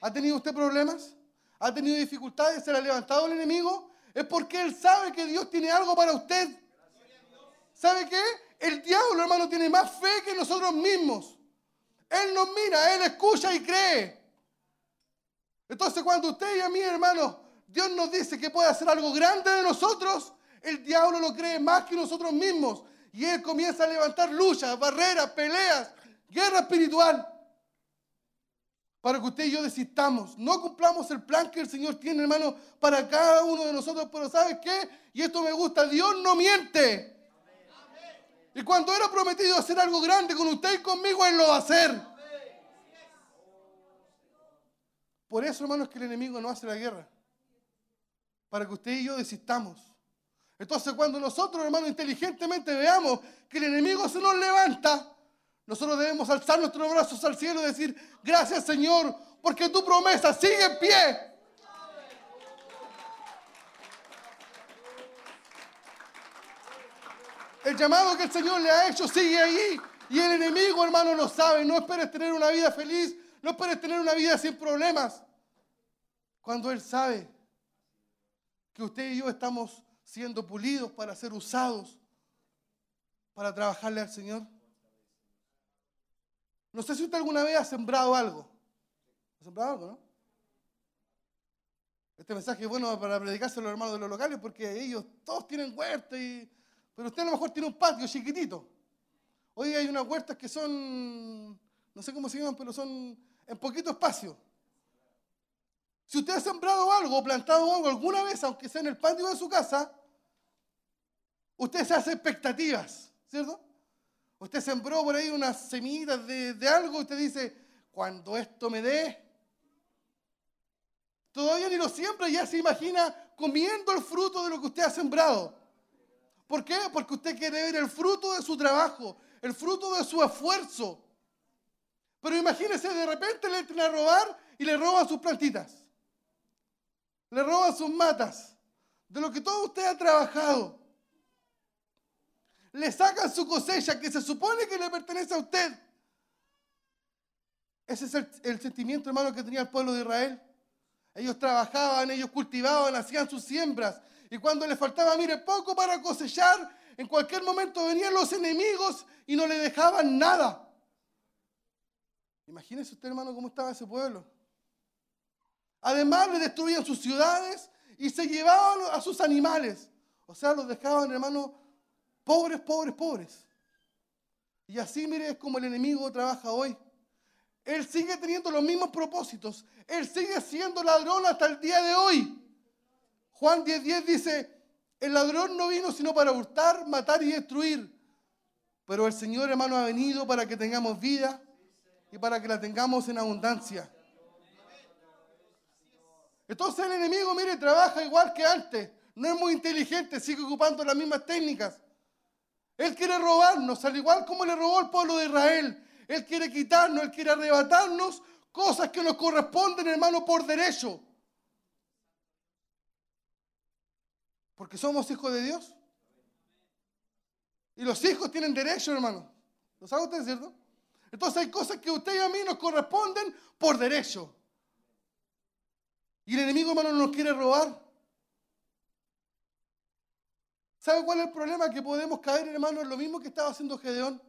¿Ha tenido usted problemas? ¿Ha tenido dificultades? ¿Se le ha levantado el enemigo? Es porque Él sabe que Dios tiene algo para usted. ¿Sabe qué? El diablo, hermano, tiene más fe que nosotros mismos. Él nos mira, Él escucha y cree. Entonces cuando usted y a mí, hermano, Dios nos dice que puede hacer algo grande de nosotros, el diablo lo cree más que nosotros mismos. Y Él comienza a levantar luchas, barreras, peleas, guerra espiritual para que usted y yo desistamos. No cumplamos el plan que el Señor tiene, hermano, para cada uno de nosotros. Pero ¿sabes qué? Y esto me gusta, Dios no miente. Y cuando era prometido hacer algo grande con usted y conmigo, Él lo va a hacer. Por eso, hermanos, que el enemigo no hace la guerra. Para que usted y yo desistamos. Entonces, cuando nosotros, hermanos, inteligentemente veamos que el enemigo se nos levanta, nosotros debemos alzar nuestros brazos al cielo y decir, gracias Señor, porque tu promesa sigue en pie. El llamado que el Señor le ha hecho sigue ahí. Y el enemigo, hermano, lo sabe. No esperes tener una vida feliz. No esperes tener una vida sin problemas. Cuando Él sabe que usted y yo estamos siendo pulidos para ser usados para trabajarle al Señor. No sé si usted alguna vez ha sembrado algo. ¿Ha sembrado algo, no? Este mensaje es bueno para predicárselo a los hermanos de los locales porque ellos todos tienen huerta y pero usted a lo mejor tiene un patio chiquitito. Hoy hay unas huertas que son, no sé cómo se llaman, pero son en poquito espacio. Si usted ha sembrado algo plantado algo alguna vez, aunque sea en el patio de su casa, usted se hace expectativas, ¿cierto? Usted sembró por ahí unas semillitas de, de algo y usted dice, cuando esto me dé, todavía ni lo siembra, ya se imagina comiendo el fruto de lo que usted ha sembrado. ¿Por qué? Porque usted quiere ver el fruto de su trabajo, el fruto de su esfuerzo. Pero imagínese, de repente le entran a robar y le roban sus plantitas. Le roban sus matas. De lo que todo usted ha trabajado. Le sacan su cosecha que se supone que le pertenece a usted. Ese es el, sentimiento, hermano, que tenía el pueblo de Israel. Ellos trabajaban, ellos cultivaban, hacían sus siembras. Y cuando les faltaba, mire, poco para cosechar, en cualquier momento venían los enemigos y no le dejaban nada. Imagínese usted, hermano, cómo estaba ese pueblo. Además, le destruían sus ciudades y se llevaban a sus animales. O sea, los dejaban, hermano, pobres, pobres, pobres. Y así, mire, es como el enemigo trabaja hoy. Él sigue teniendo los mismos propósitos. Él sigue siendo ladrón hasta el día de hoy. Juan 10:10 10 dice, el ladrón no vino sino para hurtar, matar y destruir. Pero el Señor, hermano, ha venido para que tengamos vida y para que la tengamos en abundancia. Entonces el enemigo, mire, trabaja igual que antes. No es muy inteligente, sigue ocupando las mismas técnicas. Él quiere robarnos, al igual como le robó al pueblo de Israel. Él quiere quitarnos, Él quiere arrebatarnos cosas que nos corresponden, hermano, por derecho. Porque somos hijos de Dios. Y los hijos tienen derecho, hermano. ¿Lo sabe usted, cierto? Entonces hay cosas que a usted y a mí nos corresponden por derecho. Y el enemigo, hermano, nos quiere robar. ¿Sabe cuál es el problema? Que podemos caer, hermano, en lo mismo que estaba haciendo Gedeón.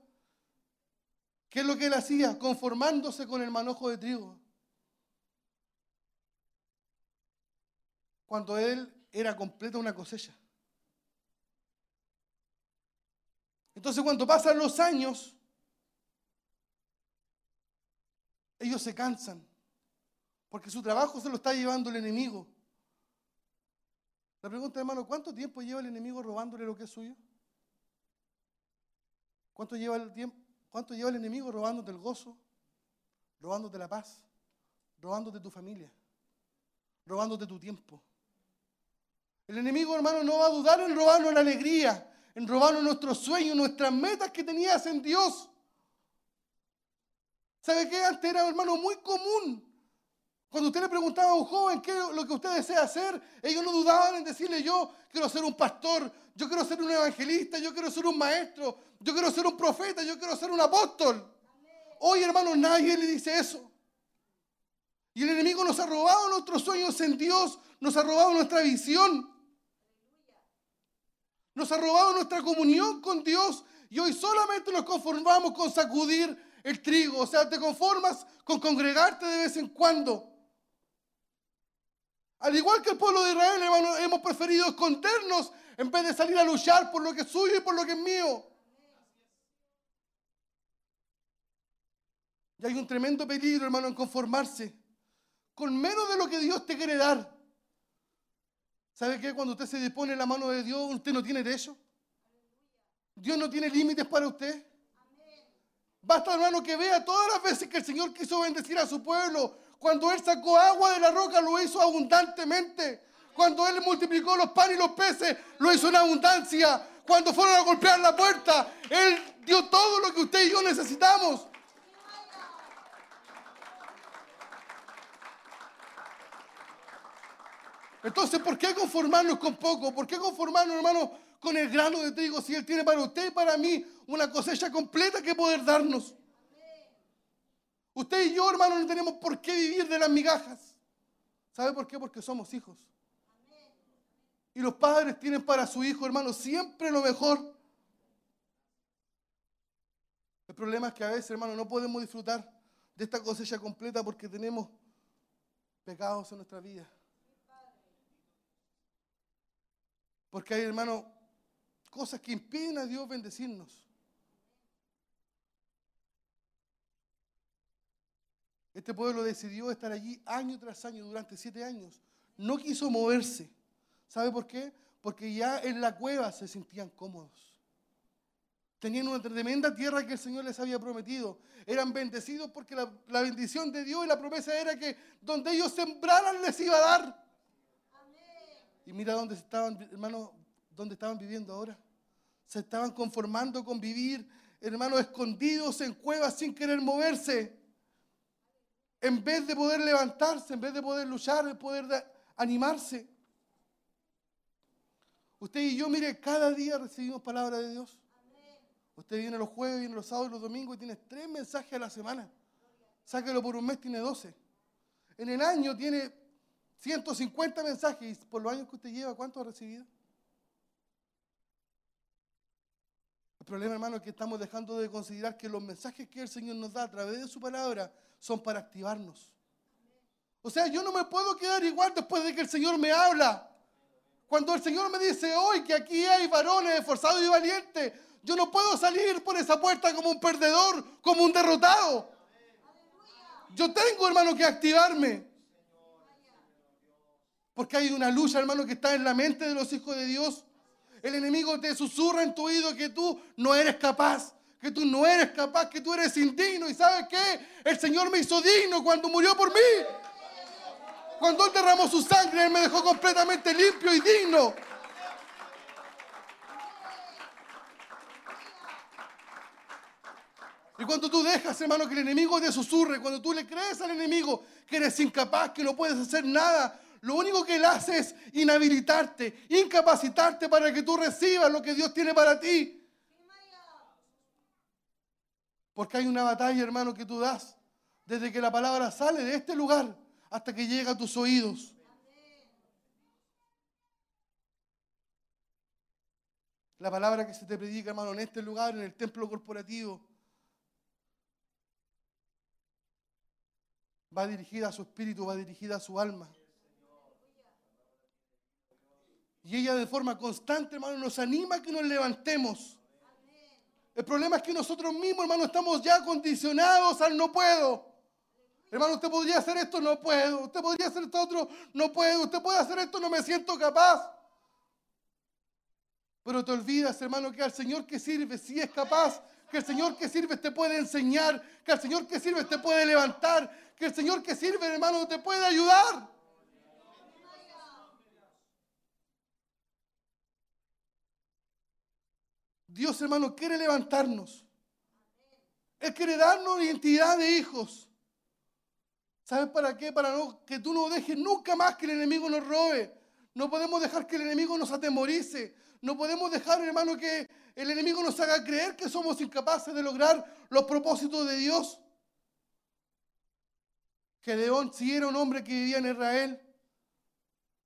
¿Qué es lo que él hacía? Conformándose con el manojo de trigo. Cuando él era completa una cosecha. Entonces cuando pasan los años, ellos se cansan, porque su trabajo se lo está llevando el enemigo. La pregunta, hermano, ¿cuánto tiempo lleva el enemigo robándole lo que es suyo? ¿Cuánto lleva el tiempo? ¿Cuánto lleva el enemigo robándote el gozo, robándote la paz, robándote tu familia, robándote tu tiempo? El enemigo, hermano, no va a dudar en robarnos la alegría, en robarnos nuestros sueños, nuestras metas que tenías en Dios. ¿Sabe qué? Antes era, hermano, muy común. Cuando usted le preguntaba a un joven qué es lo que usted desea hacer, ellos no dudaban en decirle yo quiero ser un pastor, yo quiero ser un evangelista, yo quiero ser un maestro, yo quiero ser un profeta, yo quiero ser un apóstol. Hoy, hermano, nadie le dice eso. Y el enemigo nos ha robado nuestros sueños en Dios, nos ha robado nuestra visión. Nos ha robado nuestra comunión con Dios y hoy solamente nos conformamos con sacudir el trigo. O sea, te conformas con congregarte de vez en cuando. Al igual que el pueblo de Israel, hermano, hemos preferido escondernos en vez de salir a luchar por lo que es suyo y por lo que es mío. Y hay un tremendo peligro, hermano, en conformarse con menos de lo que Dios te quiere dar. ¿Sabe qué? Cuando usted se dispone en la mano de Dios, usted no tiene derecho. Dios no tiene límites para usted. Basta, hermano, que vea todas las veces que el Señor quiso bendecir a su pueblo Cuando Él sacó agua de la roca, lo hizo abundantemente. Cuando Él multiplicó los panes y los peces, lo hizo en abundancia. Cuando fueron a golpear la puerta, Él dio todo lo que usted y yo necesitamos. Entonces, ¿por qué conformarnos con poco? ¿Por qué conformarnos, hermano, con el grano de trigo si Él tiene para usted y para mí una cosecha completa que poder darnos? Usted y yo, hermano, no tenemos por qué vivir de las migajas. ¿Sabe por qué? Porque somos hijos. Y los padres tienen para su hijo, hermano, siempre lo mejor. El problema es que a veces, hermano, no podemos disfrutar de esta cosecha completa porque tenemos pecados en nuestra vida. Porque hay, hermano, cosas que impiden a Dios bendecirnos. Este pueblo decidió estar allí año tras año durante siete años. No quiso moverse. ¿Sabe por qué? Porque ya en la cueva se sentían cómodos. Tenían una tremenda tierra que el Señor les había prometido. Eran bendecidos porque la, bendición de Dios y la promesa era que donde ellos sembraran les iba a dar. Y mira dónde estaban, hermano, dónde estaban viviendo ahora. Se estaban conformando con vivir, hermanos, escondidos en cuevas sin querer moverse. En vez de poder levantarse, en vez de poder luchar, de poder de- animarse. Usted y yo, mire, cada día recibimos palabra de Dios. Usted viene los jueves, viene los sábados y los domingos y tiene tres mensajes a la semana. Sáquelo por un mes, tiene 12. En el año tiene 150 mensajes. ¿Y por los años que usted lleva, cuánto ha recibido? El problema, hermano, es que estamos dejando de considerar que los mensajes que el Señor nos da a través de su palabra son para activarnos. O sea, yo no me puedo quedar igual después de que el Señor me habla. Cuando el Señor me dice hoy que aquí hay varones esforzados y valientes, yo no puedo salir por esa puerta como un perdedor, como un derrotado. Yo tengo, hermano, que activarme. Porque hay una lucha, hermano, que está en la mente de los hijos de Dios. El enemigo te susurra en tu oído que tú no eres capaz, que tú no eres capaz, que tú eres indigno. ¿Y sabes qué? El Señor me hizo digno cuando murió por mí. Cuando Él derramó su sangre, Él me dejó completamente limpio y digno. Y cuando tú dejas, hermano, que el enemigo te susurre, cuando tú le crees al enemigo que eres incapaz, que no puedes hacer nada, lo único que él hace es inhabilitarte, incapacitarte para que tú recibas lo que Dios tiene para ti. Porque hay una batalla, hermano, que tú das desde que la palabra sale de este lugar hasta que llega a tus oídos. La palabra que se te predica, hermano, en este lugar, en el templo corporativo, va dirigida a su espíritu, va dirigida a su alma. Y ella de forma constante, hermano, nos anima a que nos levantemos. El problema es que nosotros mismos, hermano, estamos ya condicionados al no puedo. Hermano, usted podría hacer esto, no puedo. Usted podría hacer esto otro, no puedo. Usted puede hacer esto, no me siento capaz. Pero te olvidas, hermano, que al Señor que sirve sí es capaz. Que el Señor que sirve te puede enseñar. Que el Señor que sirve te puede levantar. Que el Señor que sirve, hermano, te puede ayudar. Dios, hermano, quiere levantarnos. Él quiere darnos identidad de hijos. ¿Sabes para qué? Para no, que tú no dejes nunca más que el enemigo nos robe. No podemos dejar que el enemigo nos atemorice. No podemos dejar, hermano, que el enemigo nos haga creer que somos incapaces de lograr los propósitos de Dios. Gedeón sí era un hombre que vivía en Israel,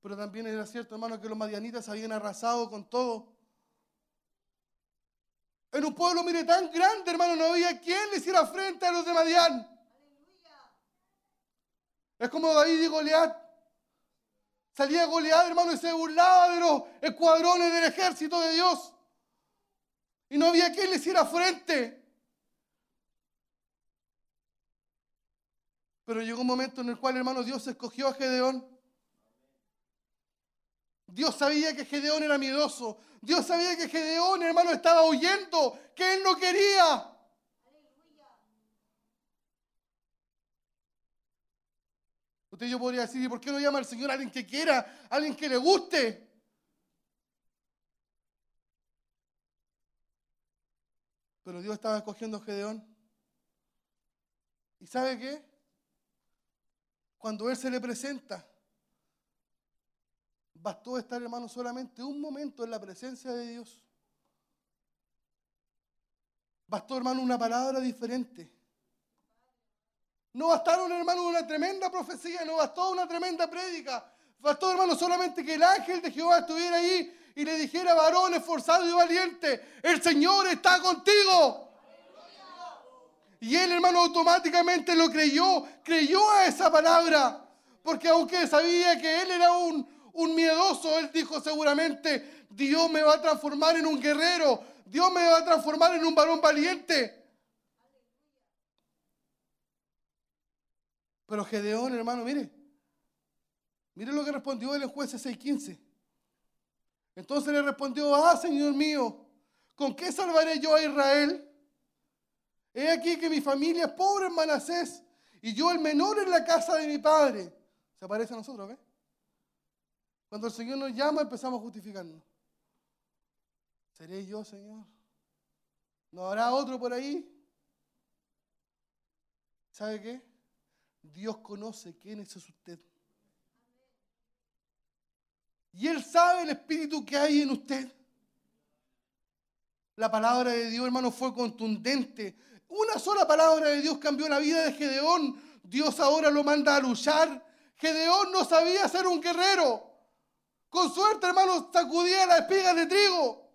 pero también era cierto, hermano, que los madianitas habían arrasado con todo. En un pueblo, mire, tan grande, hermano, no había quien le hiciera frente a los de Madián. Es como David y Goliat. Salía Goliat, hermano, y se burlaba de los escuadrones del ejército de Dios. Y no había quien le hiciera frente. Pero llegó un momento en el cual, hermano, Dios escogió a Gedeón. Dios sabía que Gedeón era miedoso. Dios sabía que Gedeón, hermano, estaba huyendo, que él no quería. Usted yo podría decir, ¿y por qué no llama al Señor a alguien que quiera, a alguien que le guste? Pero Dios estaba escogiendo a Gedeón. ¿Y sabe qué? Cuando Él se le presenta, bastó estar, hermano, solamente un momento en la presencia de Dios. Bastó, hermano, una palabra diferente. No bastaron, hermano, una tremenda profecía, no bastó una tremenda prédica. Bastó, hermano, solamente que el ángel de Jehová estuviera ahí y le dijera, varón esforzado y valiente, el Señor está contigo. Y él, hermano, automáticamente lo creyó, creyó a esa palabra. Porque aunque sabía que él era un, un miedoso, él dijo seguramente, Dios me va a transformar en un guerrero, Dios me va a transformar en un varón valiente. Pero Gedeón, hermano, mire, mire lo que respondió él en jueces 6.15. Entonces le respondió, ah, Señor mío, ¿con qué salvaré yo a Israel? He aquí que mi familia es pobre en Manasés y yo el menor en la casa de mi padre. Se parece a nosotros, ¿ves? Cuando el Señor nos llama empezamos a justificarnos. ¿Seré yo, Señor? ¿No habrá otro por ahí? ¿Sabe qué? Dios conoce quién es usted. Y Él sabe el espíritu que hay en usted. La palabra de Dios, hermano, fue contundente. Una sola palabra de Dios cambió la vida de Gedeón. Dios ahora lo manda a luchar. Gedeón no sabía ser un guerrero. Con suerte, hermano, sacudía las espigas de trigo.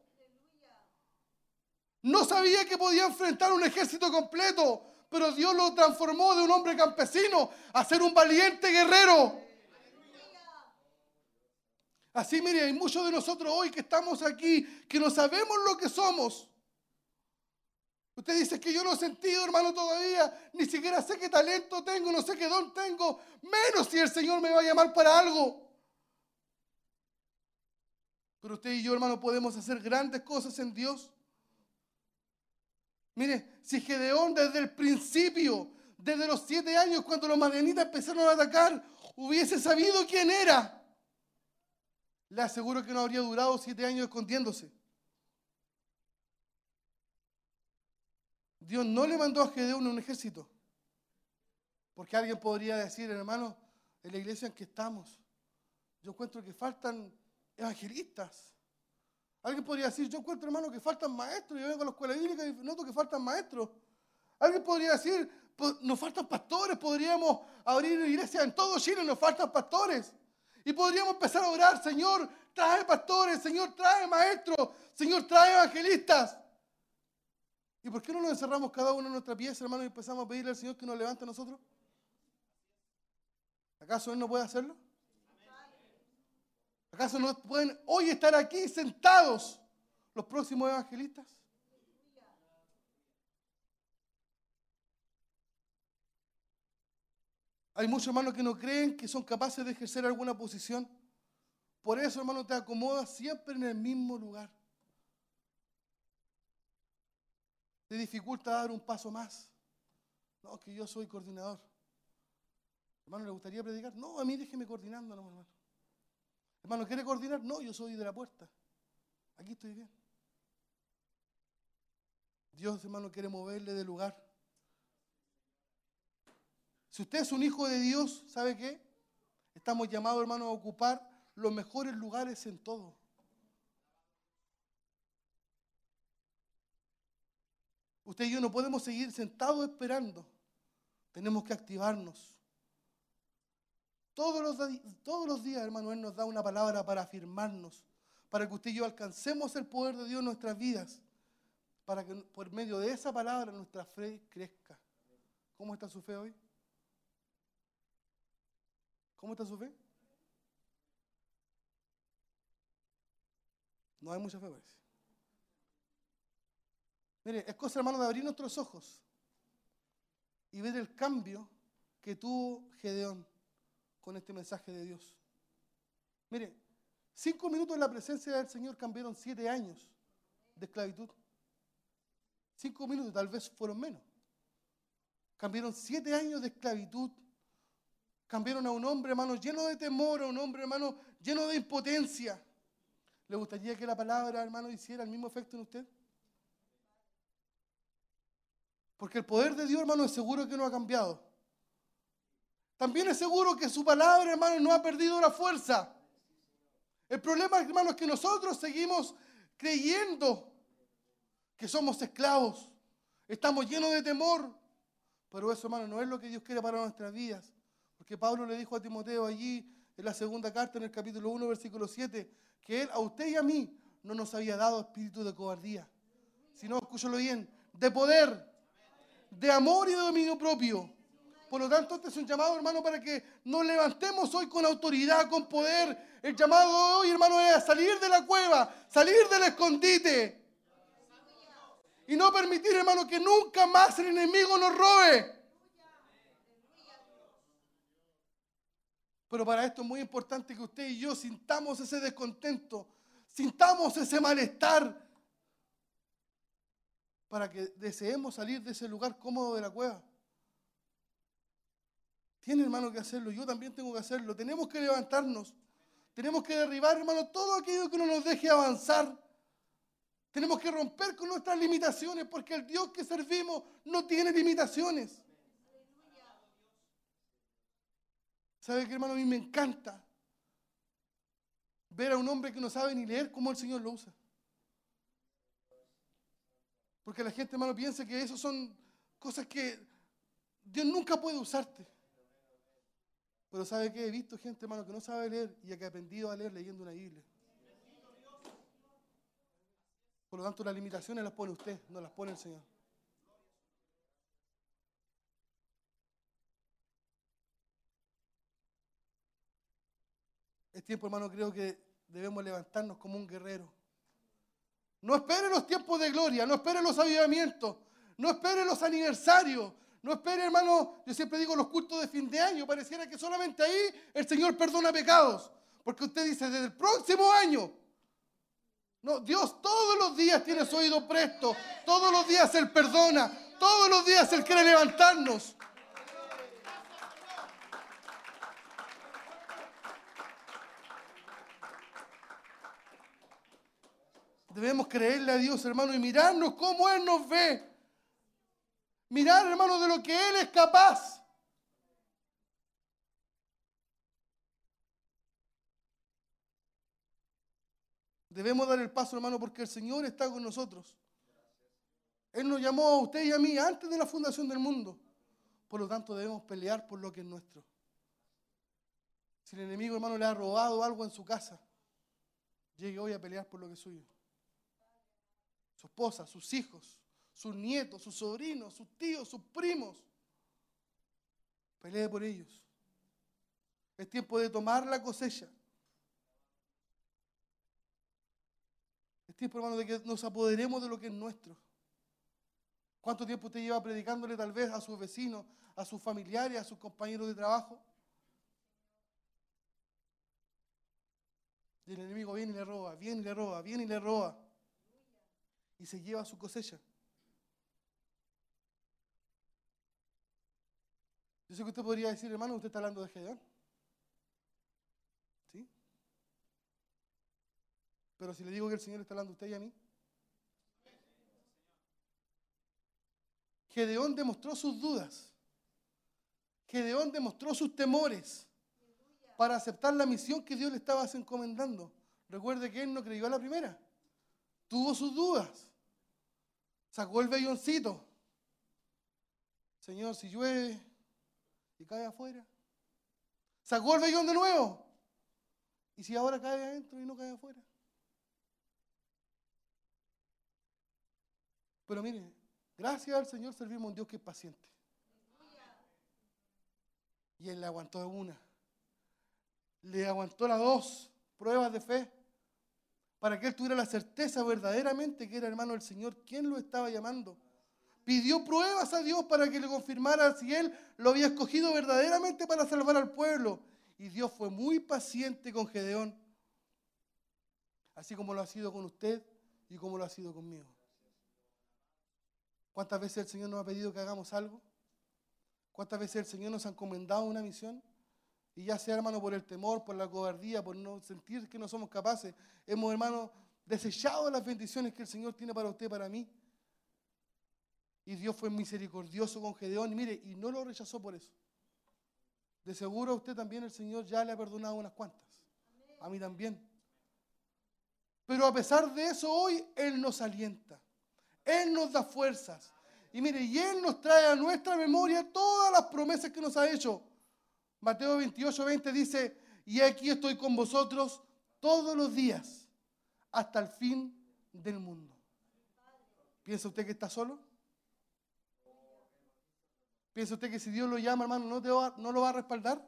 No sabía que podía enfrentar un ejército completo, pero Dios lo transformó de un hombre campesino a ser un valiente guerrero. Así, mire, hay muchos de nosotros hoy que estamos aquí, que no sabemos lo que somos. Usted dice que yo no he sentido, hermano, todavía, ni siquiera sé qué talento tengo, no sé qué don tengo, menos si el Señor me va a llamar para algo. Pero usted y yo, hermano, podemos hacer grandes cosas en Dios. Mire, si Gedeón desde el principio, desde los siete años, cuando los madianitas empezaron a atacar, hubiese sabido quién era, le aseguro que no habría durado siete años escondiéndose. Dios no le mandó a Gedeón un ejército. Porque alguien podría decir, hermano, en la iglesia en que estamos, yo encuentro que faltan evangelistas. Alguien podría decir, yo encuentro, hermano, que faltan maestros. Yo vengo a la escuela bíblica y noto que faltan maestros. Alguien podría decir, "Pues, nos faltan pastores. Podríamos abrir iglesias en todo Chile, nos faltan pastores. Y podríamos empezar a orar, Señor, trae pastores, Señor, trae maestros, Señor, trae evangelistas. ¿Y por qué no nos encerramos cada uno en nuestra pieza, hermano, y empezamos a pedirle al Señor que nos levante a nosotros? ¿Acaso Él no puede hacerlo? ¿Acaso no pueden hoy estar aquí sentados los próximos evangelistas? Hay muchos hermanos que no creen que son capaces de ejercer alguna posición. Por eso, hermano, te acomodas siempre en el mismo lugar. Te dificulta dar un paso más. No, que yo soy coordinador. Hermano, ¿le gustaría predicar? No, a mí déjeme coordinando, no, hermano. Hermano, ¿quiere coordinar? No, yo soy de la puerta. Aquí estoy bien. Dios, hermano, quiere moverle de lugar. Si usted es un hijo de Dios, ¿sabe qué? Estamos llamados, hermano, a ocupar los mejores lugares en todo. Usted y yo no podemos seguir sentados esperando. Tenemos que activarnos. Todos los, todos los días, hermano, Él nos da una palabra para afirmarnos, para que usted y yo alcancemos el poder de Dios en nuestras vidas, para que por medio de esa palabra nuestra fe crezca. ¿Cómo está su fe hoy? ¿Cómo está su fe? No hay mucha fe, parece. Mire, es cosa, hermano, de abrir nuestros ojos y ver el cambio que tuvo Gedeón con este mensaje de Dios. Mire, cinco minutos en la presencia del Señor cambiaron siete años de esclavitud. Cinco minutos, tal vez fueron menos. Cambiaron siete años de esclavitud Cambiaron a un hombre, hermano, lleno de temor, a un hombre, hermano, lleno de impotencia. ¿Le gustaría que la palabra, hermano, hiciera el mismo efecto en usted? Porque el poder de Dios, hermano, es seguro que no ha cambiado. También es seguro que su palabra, hermano, no ha perdido la fuerza. El problema, hermano, es que nosotros seguimos creyendo que somos esclavos. Estamos llenos de temor. Pero eso, hermano, no es lo que Dios quiere para nuestras vidas. Porque Pablo le dijo a Timoteo allí en la segunda carta, en el capítulo 1, versículo 7, que él a usted y a mí no nos había dado espíritu de cobardía, sino, escúchalo bien, de poder, de amor y de dominio propio. Por lo tanto, este es un llamado, hermano, para que nos levantemos hoy con autoridad, con poder. El llamado de hoy, hermano, es salir de la cueva, salir del escondite. Y no permitir, hermano, que nunca más el enemigo nos robe. Pero para esto es muy importante que usted y yo sintamos ese descontento, sintamos ese malestar, para que deseemos salir de ese lugar cómodo de la cueva. Tiene, hermano, que hacerlo. Yo también tengo que hacerlo. Tenemos que levantarnos. Tenemos que derribar, hermano, todo aquello que no nos deje avanzar. Tenemos que romper con nuestras limitaciones, porque el Dios que servimos no tiene limitaciones. ¿Sabe qué, hermano? A mí me encanta ver a un hombre que no sabe ni leer cómo el Señor lo usa. Porque la gente, hermano, piensa que eso son cosas que Dios nunca puede usarte. Pero ¿sabe qué? He visto gente, hermano, que no sabe leer y que ha aprendido a leer leyendo una Biblia. Por lo tanto, las limitaciones las pone usted, no las pone el Señor. Es tiempo, hermano, creo que debemos levantarnos como un guerrero. No espere los tiempos de gloria, no espere los avivamientos, no espere los aniversarios, no espere, hermano, yo siempre digo los cultos de fin de año, pareciera que solamente ahí el Señor perdona pecados, porque usted dice, desde el próximo año, no, Dios todos los días tiene su oído presto, todos los días Él perdona, todos los días Él quiere levantarnos. Debemos creerle a Dios, hermano, y mirarnos cómo Él nos ve. Mirar, hermano, de lo que Él es capaz. Debemos dar el paso, hermano, porque el Señor está con nosotros. Él nos llamó a usted y a mí antes de la fundación del mundo. Por lo tanto, debemos pelear por lo que es nuestro. Si el enemigo, hermano, le ha robado algo en su casa, llegue hoy a pelear por lo que es suyo. Su esposa, sus hijos, sus nietos, sus sobrinos, sus tíos, sus primos. Pelee por ellos. Es tiempo de tomar la cosecha. Es tiempo, hermano, de que nos apoderemos de lo que es nuestro. ¿Cuánto tiempo usted lleva predicándole tal vez a sus vecinos, a sus familiares, a sus compañeros de trabajo? Y el enemigo viene y le roba, viene y le roba, viene y le roba. Y se lleva su cosecha. Yo sé que usted podría decir, hermano, usted está hablando de Gedeón. ¿Sí? Pero si le digo que el Señor está hablando a usted y a mí. Gedeón demostró sus dudas. Gedeón demostró sus temores para aceptar la misión que Dios le estaba encomendando. Recuerde que él no creyó a la primera. Tuvo sus dudas. Sacó el velloncito. Señor, si llueve y cae afuera. Sacó el vellón de nuevo. Y si ahora cae adentro y no cae afuera. Pero mire, gracias al Señor servimos a un Dios que es paciente. Y Él le aguantó una. Le aguantó las dos pruebas de fe. Para que Él tuviera la certeza verdaderamente que era hermano del Señor quien lo estaba llamando. Pidió pruebas a Dios para que le confirmara si Él lo había escogido verdaderamente para salvar al pueblo. Y Dios fue muy paciente con Gedeón. Así como lo ha sido con usted y como lo ha sido conmigo. ¿Cuántas veces el Señor nos ha pedido que hagamos algo? ¿Cuántas veces el Señor nos ha encomendado una misión? Y ya sea, hermano, por el temor, por la cobardía, por no sentir que no somos capaces, hemos, hermano, desechado las bendiciones que el Señor tiene para usted para mí. Y Dios fue misericordioso con Gedeón, y mire, y no lo rechazó por eso. De seguro a usted también el Señor ya le ha perdonado unas cuantas. A mí también. Pero a pesar de eso, hoy Él nos alienta. Él nos da fuerzas. Y mire, y Él nos trae a nuestra memoria todas las promesas que nos ha hecho. Mateo 28, 20 dice, y aquí estoy con vosotros todos los días hasta el fin del mundo. ¿Piensa usted que está solo? ¿Piensa usted que si Dios lo llama, hermano, no, te va- no lo va a respaldar?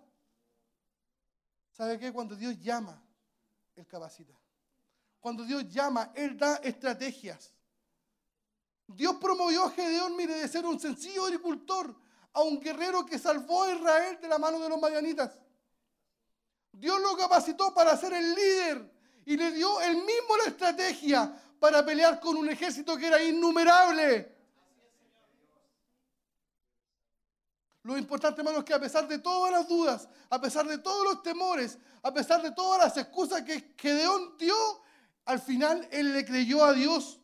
¿Sabe qué? Cuando Dios llama, Él capacita. Cuando Dios llama, Él da estrategias. Dios promovió a Gedeón, mire, de ser un sencillo agricultor a un guerrero que salvó a Israel de la mano de los madianitas. Dios lo capacitó para ser el líder y le dio él mismo la estrategia para pelear con un ejército que era innumerable. Lo importante, hermano, es que a pesar de todas las dudas, a pesar de todos los temores, a pesar de todas las excusas que Gedeón dio, al final él le creyó a Dios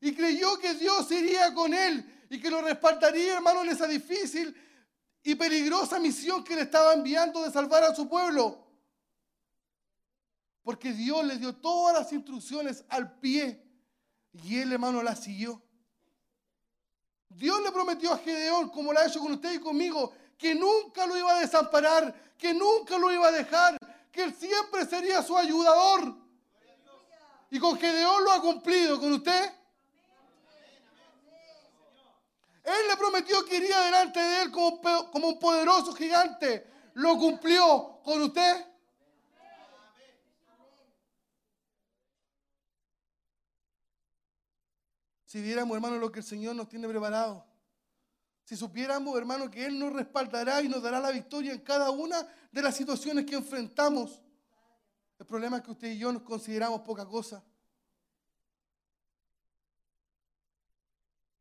y creyó que Dios iría con él y que lo respaldaría, hermano, en esa difícil y peligrosa misión que le estaba enviando de salvar a su pueblo. Porque Dios le dio todas las instrucciones al pie y él, hermano, las siguió. Dios le prometió a Gedeón, como lo ha hecho con usted y conmigo, que nunca lo iba a desamparar, que nunca lo iba a dejar, que él siempre sería su ayudador. Y con Gedeón lo ha cumplido, con usted. Él le prometió que iría delante de él como, como un poderoso gigante. Lo cumplió con usted. Si viéramos, hermano, lo que el Señor nos tiene preparado. Si supiéramos, hermano, que Él nos respaldará y nos dará la victoria en cada una de las situaciones que enfrentamos. El problema es que usted y yo nos consideramos poca cosa.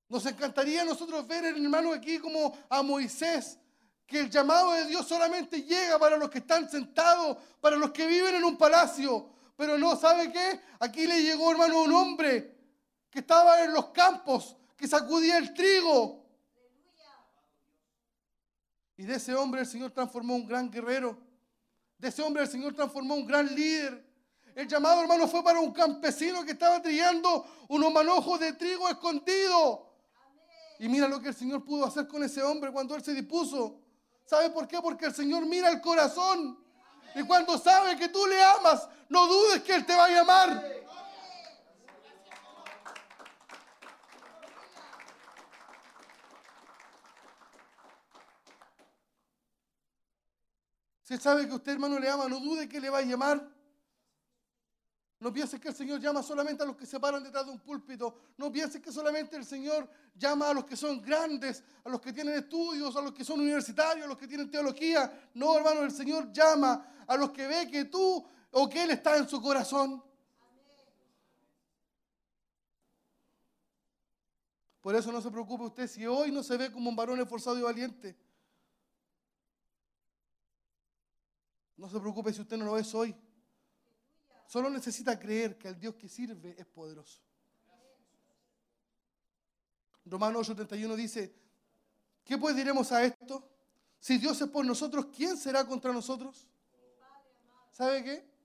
Nos encantaría nosotros ver, hermano, aquí como a Moisés, que el llamado de Dios solamente llega para los que están sentados, para los que viven en un palacio. Pero no, ¿sabe qué? Aquí le llegó, hermano, un hombre que estaba en los campos, que sacudía el trigo. Y de ese hombre el Señor transformó un gran guerrero. De ese hombre el Señor transformó un gran líder. El llamado, hermano, fue para un campesino que estaba trillando unos manojos de trigo escondido. Y mira lo que el Señor pudo hacer con ese hombre cuando él se dispuso. ¿Sabe por qué? Porque el Señor mira el corazón. Y cuando sabe que tú le amas, no dudes que Él te va a llamar. Si sabe que usted, hermano, le ama, no dude que le va a llamar. No pienses que el Señor llama solamente a los que se paran detrás de un púlpito. No pienses que solamente el Señor llama a los que son grandes, a los que tienen estudios, a los que son universitarios, a los que tienen teología. No, hermano, el Señor llama a los que ve que tú o que Él está en su corazón. Por eso no se preocupe usted si hoy no se ve como un varón esforzado y valiente. No se preocupe si usted no lo es hoy. Solo necesita creer que el Dios que sirve es poderoso. Romanos 8:31 dice, ¿qué pues diremos a esto? Si Dios es por nosotros, ¿quién será contra nosotros? ¿Sabe qué?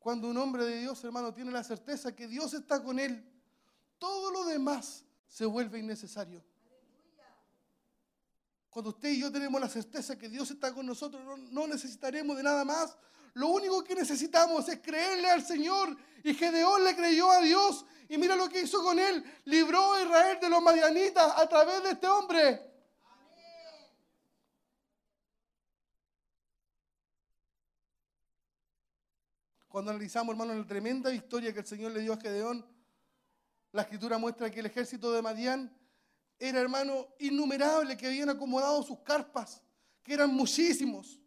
Cuando un hombre de Dios, hermano, tiene la certeza que Dios está con él, todo lo demás se vuelve innecesario. Cuando usted y yo tenemos la certeza que Dios está con nosotros, no, necesitaremos de nada más. Lo único que necesitamos es creerle al Señor. Y Gedeón le creyó a Dios. Y mira lo que hizo con él. Libró a Israel de los madianitas a través de este hombre. Cuando analizamos, hermano, la tremenda victoria que el Señor le dio a Gedeón, la escritura muestra que el ejército de Madián era, hermano, innumerable, que habían acomodado sus carpas, que eran muchísimos.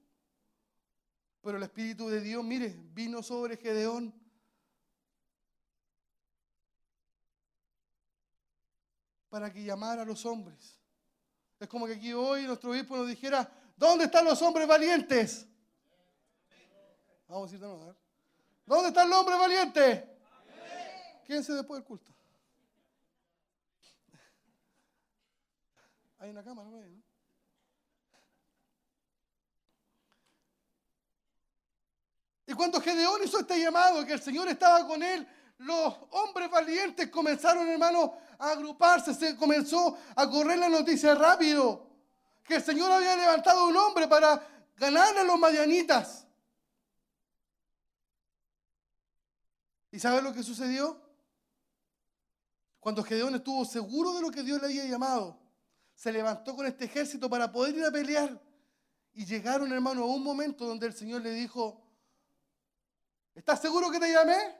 Pero el Espíritu de Dios, mire, vino sobre Gedeón. Para que llamara a los hombres. Es como que aquí hoy nuestro obispo nos dijera, ¿dónde están los hombres valientes? Vamos a decir de nuevo. ¿Dónde está el hombre valiente? Quédense después del culto. Hay una cámara, ¿no? Y cuando Gedeón hizo este llamado, que el Señor estaba con él, los hombres valientes comenzaron, hermano, a agruparse, se comenzó a correr la noticia rápido, que el Señor había levantado un hombre para ganar a los madianitas. ¿Y sabe lo que sucedió? Cuando Gedeón estuvo seguro de lo que Dios le había llamado, se levantó con este ejército para poder ir a pelear. Y llegaron, hermano, a un momento donde el Señor le dijo, ¿estás seguro que te llamé?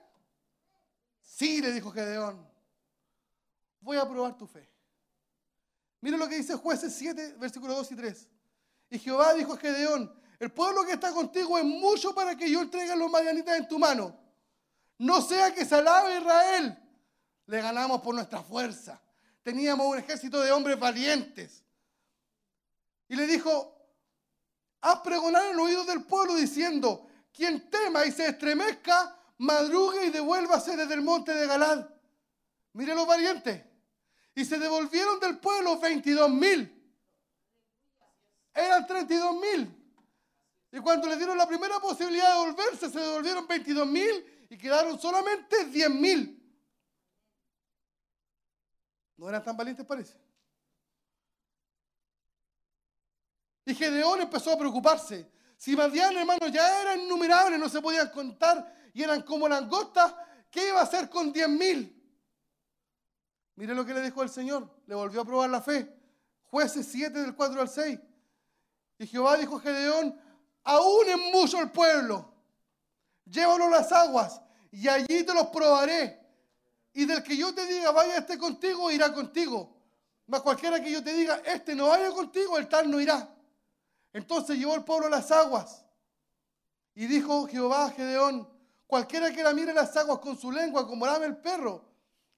Sí, le dijo Gedeón, voy a probar tu fe. Mira lo que dice jueces 7, versículos 2 y 3. Y Jehová dijo a Gedeón, el pueblo que está contigo es mucho para que yo entregue a los madianitas en tu mano. No sea que se alabe Israel. Le ganamos por nuestra fuerza. Teníamos un ejército de hombres valientes. Y le dijo, haz pregonar en el oído del pueblo diciendo, quien tema y se estremezca, madrugue y devuélvase desde el monte de Galad. Mire los valientes. Y se devolvieron del pueblo 22 mil. Eran 32 mil. Y cuando le dieron la primera posibilidad de volverse, se devolvieron 22 mil y quedaron solamente 10 mil. ¿No eran tan valientes, parece? Y Gedeón empezó a preocuparse. Si Madián, hermano, ya eran innumerables, no se podían contar y eran como langostas, ¿qué iba a hacer con 10 mil? Mire lo que le dijo el Señor. Le volvió a probar la fe. Jueces 7 del 4 al 6. Y Jehová dijo a Gedeón, aún es mucho el pueblo. Llévalo a las aguas y allí te los probaré. Y del que yo te diga, vaya este contigo, irá contigo. Mas cualquiera que yo te diga, este no vaya contigo, el tal no irá. Entonces llevó el pueblo las aguas. Y dijo Jehová a Gedeón, cualquiera que la mire las aguas con su lengua, como lame el perro,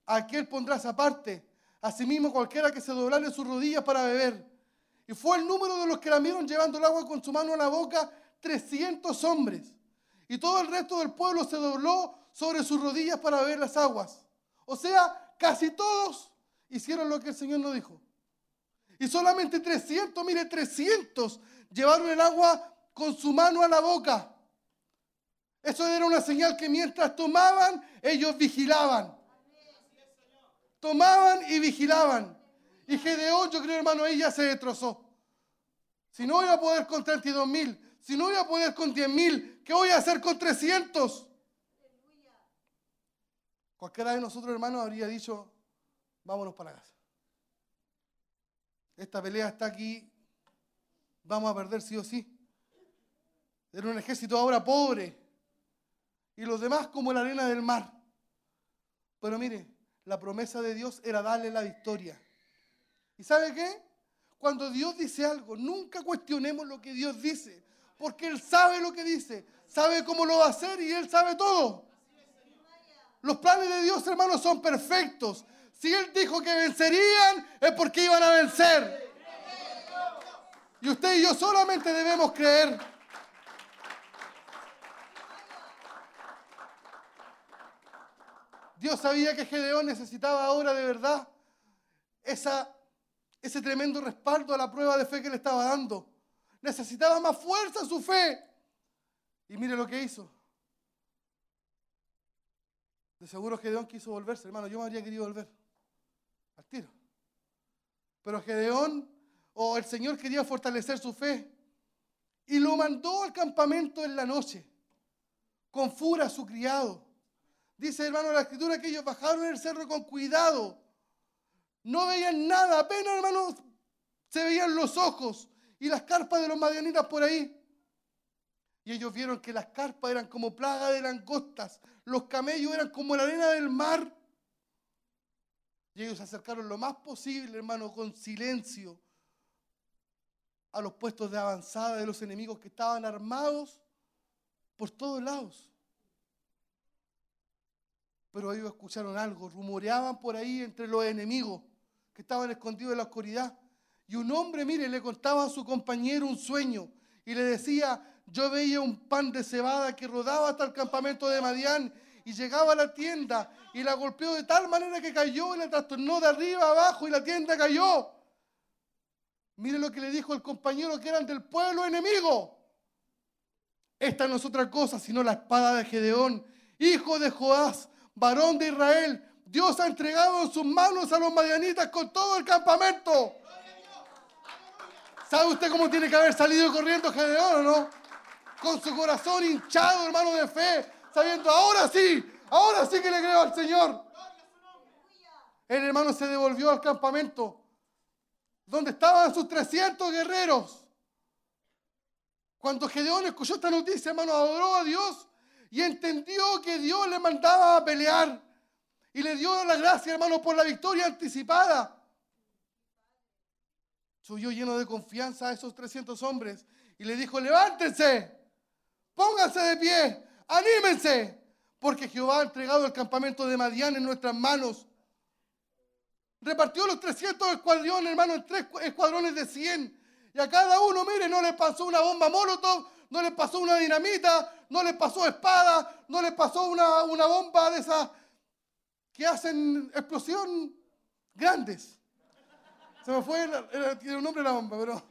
aquel pondrás aparte. Asimismo, cualquiera que se doblare sus rodillas para beber. Y fue el número de los que la vieron llevando el agua con su mano a la boca, 300 hombres. Y todo el resto del pueblo se dobló sobre sus rodillas para beber las aguas. O sea, casi todos hicieron lo que el Señor nos dijo. Y solamente 300, mire, 300 llevaron el agua con su mano a la boca. Eso era una señal que mientras tomaban, ellos vigilaban. Tomaban y vigilaban. Y Gedeón, yo creo, hermano, ya se destrozó. Si no voy a poder con 32 mil, si no voy a poder con 10 mil, ¿qué voy a hacer con 300? Cualquiera de nosotros, hermanos, habría dicho, vámonos para casa. Esta pelea está aquí, vamos a perder sí o sí. Era un ejército ahora pobre y los demás como la arena del mar. Pero mire, la promesa de Dios era darle la victoria. ¿Y sabe qué? Cuando Dios dice algo, nunca cuestionemos lo que Dios dice, porque Él sabe lo que dice, sabe cómo lo va a hacer y Él sabe todo. Los planes de Dios, hermanos, son perfectos. Si Él dijo que vencerían, es porque iban a vencer. Y usted y yo solamente debemos creer. Dios sabía que Gedeón necesitaba ahora de verdad esa, ese tremendo respaldo a la prueba de fe que le estaba dando. Necesitaba más fuerza su fe. Y mire lo que hizo. De seguro Gedeón quiso volverse, hermano. Yo me habría querido volver. Al tiro. Pero Gedeón, o el Señor quería fortalecer su fe. Y lo mandó al campamento en la noche. Con fura su criado. Dice, hermano, la escritura que ellos bajaron el cerro con cuidado. No veían nada, apenas, hermanos, se veían los ojos y las carpas de los madianitas por ahí. Y ellos vieron que las carpas eran como plaga de langostas, los camellos eran como la arena del mar. Y ellos se acercaron lo más posible, hermano, con silencio a los puestos de avanzada de los enemigos que estaban armados por todos lados. Pero ellos escucharon algo, rumoreaban por ahí entre los enemigos que estaban escondidos en la oscuridad. Y un hombre, mire, le contaba a su compañero un sueño y le decía, yo veía un pan de cebada que rodaba hasta el campamento de Madián y llegaba a la tienda y la golpeó de tal manera que cayó y la trastornó de arriba abajo y la tienda cayó. Mire lo que le dijo el compañero que eran del pueblo enemigo. Esta no es otra cosa sino la espada de Gedeón, hijo de Joás, varón de Israel. Dios ha entregado en sus manos a los madianitas con todo el campamento. ¿Sabe usted cómo tiene que haber salido corriendo Gedeón o no? Con su corazón hinchado, hermano de fe, sabiendo, ahora sí, ahora sí que le creo al Señor. El hermano se devolvió al campamento donde estaban sus 300 guerreros. Cuando Gedeón escuchó esta noticia, hermano, adoró a Dios y entendió que Dios le mandaba a pelear. Y le dio la gracia, hermano, por la victoria anticipada. Subió lleno de confianza a esos 300 hombres y le dijo, levántense, pónganse de pie, anímense, porque Jehová ha entregado el campamento de Madián en nuestras manos. Repartió los 300 escuadrones, hermano, en tres escuadrones de 100. Y a cada uno, mire, no le pasó una bomba molotov, no le pasó una dinamita, no le pasó espada, no le pasó una, una bomba de esas que hacen explosión grandes. Se me fue el, el- un nombre la bomba, pero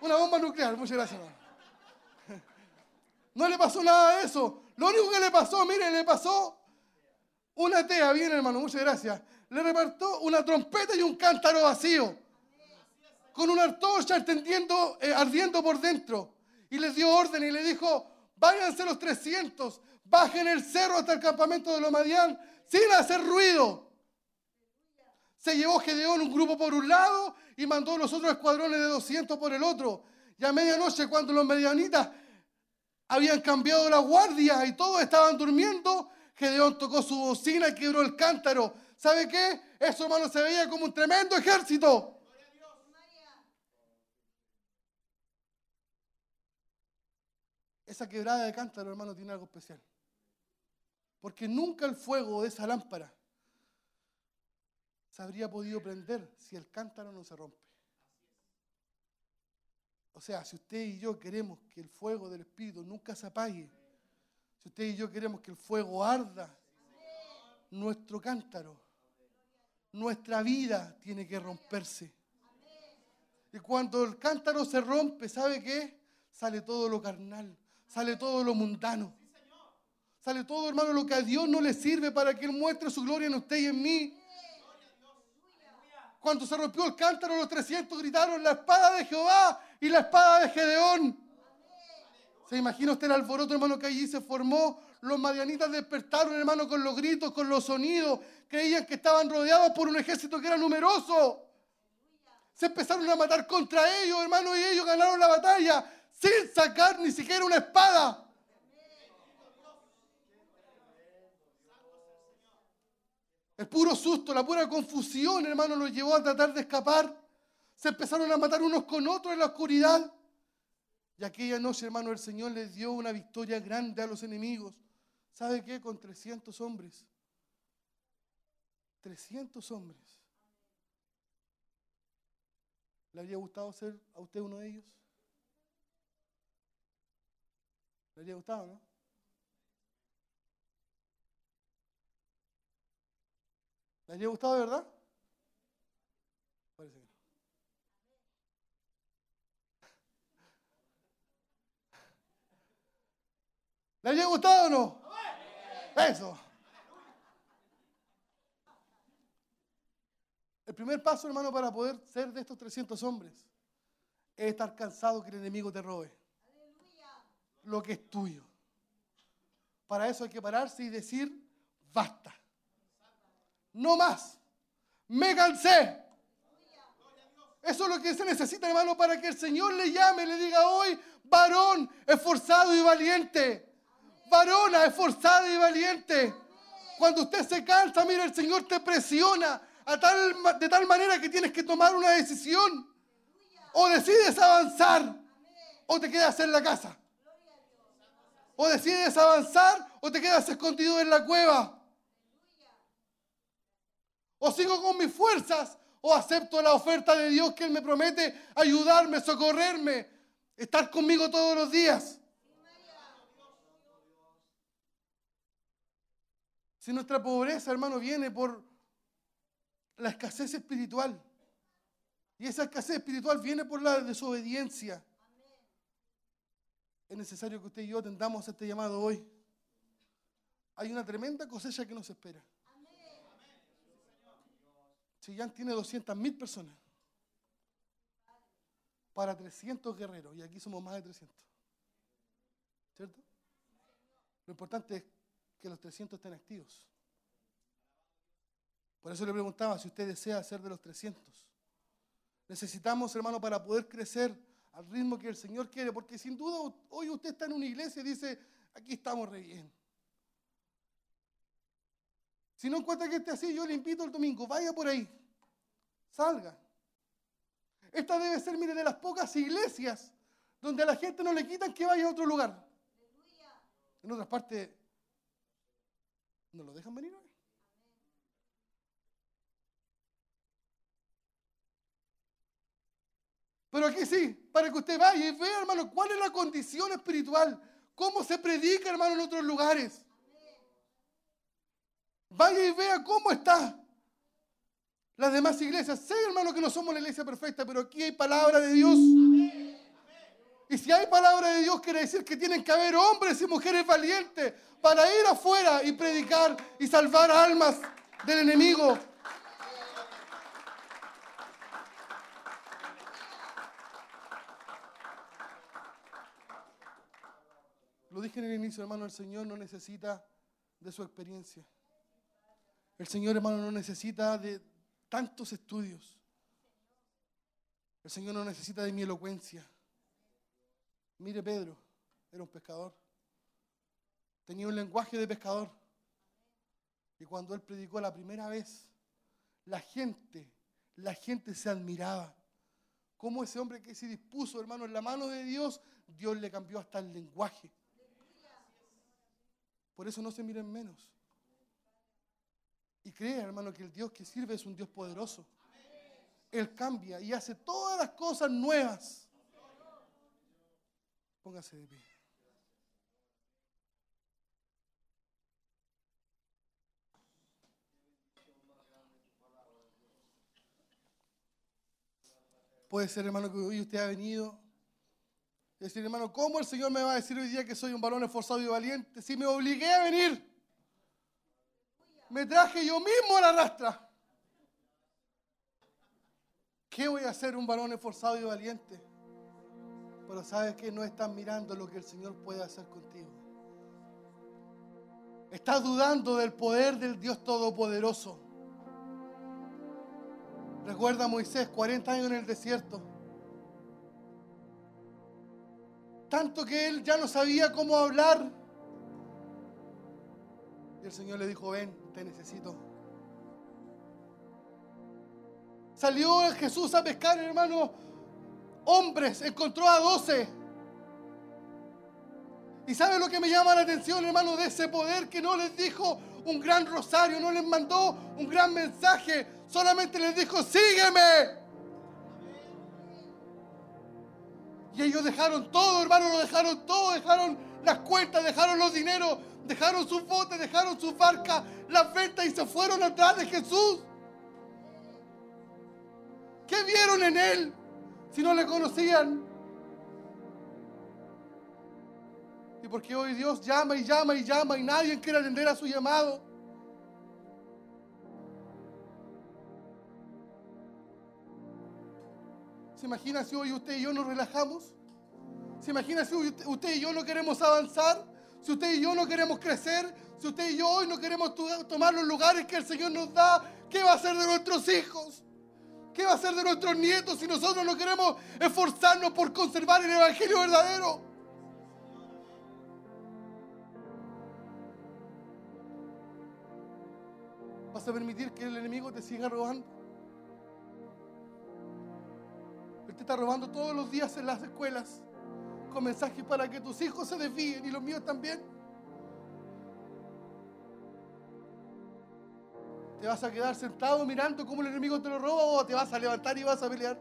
una bomba nuclear, muchas gracias. hermano. No le pasó nada de eso. Lo único que le pasó, mire, le pasó una tea, bien hermano, muchas gracias. Le repartió una trompeta y un cántaro vacío. Con una antorcha ardiendo, eh, ardiendo por dentro. Y les dio orden y le dijo, váyanse los 300, bajen el cerro hasta el campamento de los Madián sin hacer ruido. Se llevó Gedeón un grupo por un lado y mandó los otros escuadrones de 200 por el otro. Y a medianoche, cuando los medianitas habían cambiado la guardia y todos estaban durmiendo, Gedeón tocó su bocina y quebró el cántaro. ¿Sabe qué? Eso, hermano, se veía como un tremendo ejército. Esa quebrada de cántaro, hermano, tiene algo especial. Porque nunca el fuego de esa lámpara se habría podido prender si el cántaro no se rompe. O sea, si usted y yo queremos que el fuego del Espíritu nunca se apague, si usted y yo queremos que el fuego arda, nuestro cántaro, nuestra vida tiene que romperse. Y cuando el cántaro se rompe, ¿sabe qué? Sale todo lo carnal, sale todo lo mundano. Sale todo, hermano, lo que a Dios no le sirve para que Él muestre su gloria en usted y en mí. Cuando se rompió el cántaro, los 300 gritaron la espada de Jehová y la espada de Gedeón. ¿Se imagina usted el alboroto, hermano, que allí se formó? Los madianitas despertaron, hermano, con los gritos, con los sonidos. Creían que estaban rodeados por un ejército que era numeroso. Se empezaron a matar contra ellos, hermano, y ellos ganaron la batalla sin sacar ni siquiera una espada. El puro susto, la pura confusión, hermano, los llevó a tratar de escapar. Se empezaron a matar unos con otros en la oscuridad. Y aquella noche, hermano, el Señor les dio una victoria grande a los enemigos. ¿Sabe qué? Con 300 hombres. 300 hombres. ¿Le habría gustado ser a usted uno de ellos? ¿Le habría gustado, no? ¿Le habría gustado verdad? Parece que no. ¿Le habría gustado o no? Eso. El primer paso, hermano, para poder ser de estos 300 hombres es estar cansado que el enemigo te robe lo que es tuyo. Para eso hay que pararse y decir, basta. No más. Me cansé. Eso es lo que se necesita, hermano, para que el Señor le llame, le diga hoy, varón esforzado y valiente. Varona esforzada y valiente. Cuando usted se cansa, mira, el Señor te presiona a tal, de tal manera que tienes que tomar una decisión. O decides avanzar o te quedas en la casa. O decides avanzar o te quedas escondido en la cueva. O sigo con mis fuerzas o acepto la oferta de Dios que Él me promete ayudarme, socorrerme, estar conmigo todos los días. Si nuestra pobreza, hermano, viene por la escasez espiritual, y esa escasez espiritual viene por la desobediencia, es necesario que usted y yo atendamos este llamado hoy. Hay una tremenda cosecha que nos espera. Chillán tiene 200 mil personas para 300 guerreros y aquí somos más de 300. ¿Cierto? Lo importante es que los 300 estén activos. Por eso le preguntaba si usted desea ser de los 300. Necesitamos, hermano, para poder crecer al ritmo que el Señor quiere, porque sin duda hoy usted está en una iglesia y dice, aquí estamos re bien. Si no encuentra que esté así, yo le invito el domingo, vaya por ahí, salga. Esta debe ser, mire, de las pocas iglesias donde a la gente no le quitan que vaya a otro lugar. En otras partes, ¿no lo dejan venir hoy? Pero aquí sí, para que usted vaya y vea, hermano, cuál es la condición espiritual, cómo se predica, hermano, en otros lugares. Vaya y vea cómo está las demás iglesias. Sé, hermano, que no somos la iglesia perfecta, pero aquí hay palabra de Dios. Y si hay palabra de Dios, quiere decir que tienen que haber hombres y mujeres valientes para ir afuera y predicar y salvar almas del enemigo. Lo dije en el inicio, hermano, el Señor no necesita de su experiencia. El Señor, hermano, no necesita de tantos estudios. El Señor no necesita de mi elocuencia. Mire Pedro, era un pescador. Tenía un lenguaje de pescador. Y cuando él predicó la primera vez, la gente, la gente se admiraba. Cómo ese hombre que se dispuso, hermano, en la mano de Dios, Dios le cambió hasta el lenguaje. Por eso no se miren menos. Y crea, hermano, que el Dios que sirve es un Dios poderoso. Él cambia y hace todas las cosas nuevas. Póngase de pie. Puede ser, hermano, que hoy usted ha venido. y Decir, hermano, ¿cómo el Señor me va a decir hoy día que soy un varón esforzado y valiente si me obligué a venir? Me traje yo mismo la rastra. ¿Qué voy a hacer un varón esforzado y valiente? Pero sabes que no estás mirando lo que el Señor puede hacer contigo. Estás dudando del poder del Dios Todopoderoso. Recuerda a Moisés, 40 años en el desierto. Tanto que él ya no sabía cómo hablar. Y el Señor le dijo, ven, te necesito. Salió Jesús a pescar, hermano, hombres, encontró a doce. Y sabe lo que me llama la atención, hermano, de ese poder que no les dijo un gran rosario, no les mandó un gran mensaje, solamente les dijo, sígueme. Y ellos dejaron todo, hermano, lo dejaron todo, dejaron las cuentas, dejaron los dineros, dejaron sus botes, dejaron sus barcas, las ventas y se fueron atrás de Jesús. ¿Qué vieron en él si no le conocían? Y porque hoy Dios llama y llama y llama y nadie quiere atender a su llamado. ¿Se imagina si hoy usted y yo nos relajamos? ¿Se imagina si usted y yo no queremos avanzar? Si usted y yo no queremos crecer, si usted y yo hoy no queremos tomar los lugares que el Señor nos da, ¿qué va a hacer de nuestros hijos? ¿Qué va a hacer de nuestros nietos si nosotros no queremos esforzarnos por conservar el Evangelio verdadero? ¿Vas a permitir que el enemigo te siga robando? Él te está robando todos los días en las escuelas con mensajes para que tus hijos se desvíen y los míos también. ¿Te vas a quedar sentado mirando cómo el enemigo te lo roba o te vas a levantar y vas a pelear?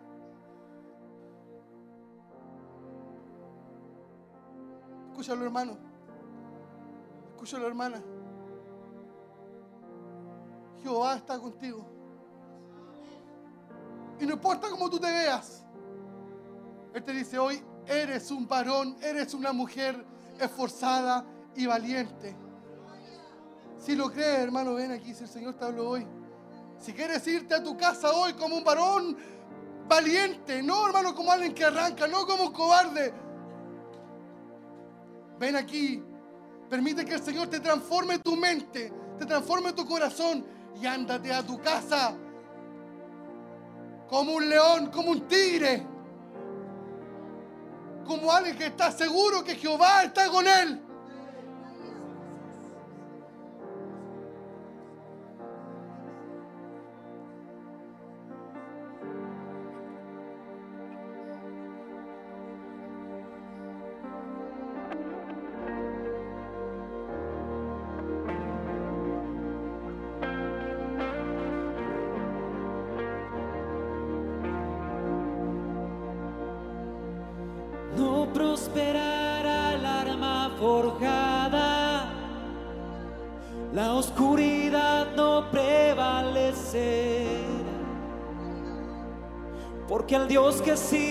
Escúchalo, hermano. Escúchalo, hermana. Jehová está contigo. Y no importa cómo tú te veas. Él te dice hoy, eres un varón, eres una mujer esforzada y valiente. Si lo crees, hermano, ven aquí, si el Señor te habló hoy. Si quieres irte a tu casa hoy como un varón valiente, no hermano como alguien que arranca, no como un cobarde. Ven aquí, permite que el Señor te transforme tu mente, te transforme tu corazón y ándate a tu casa como un león, como un tigre, como alguien que está seguro que Jehová está con él. Que sirvo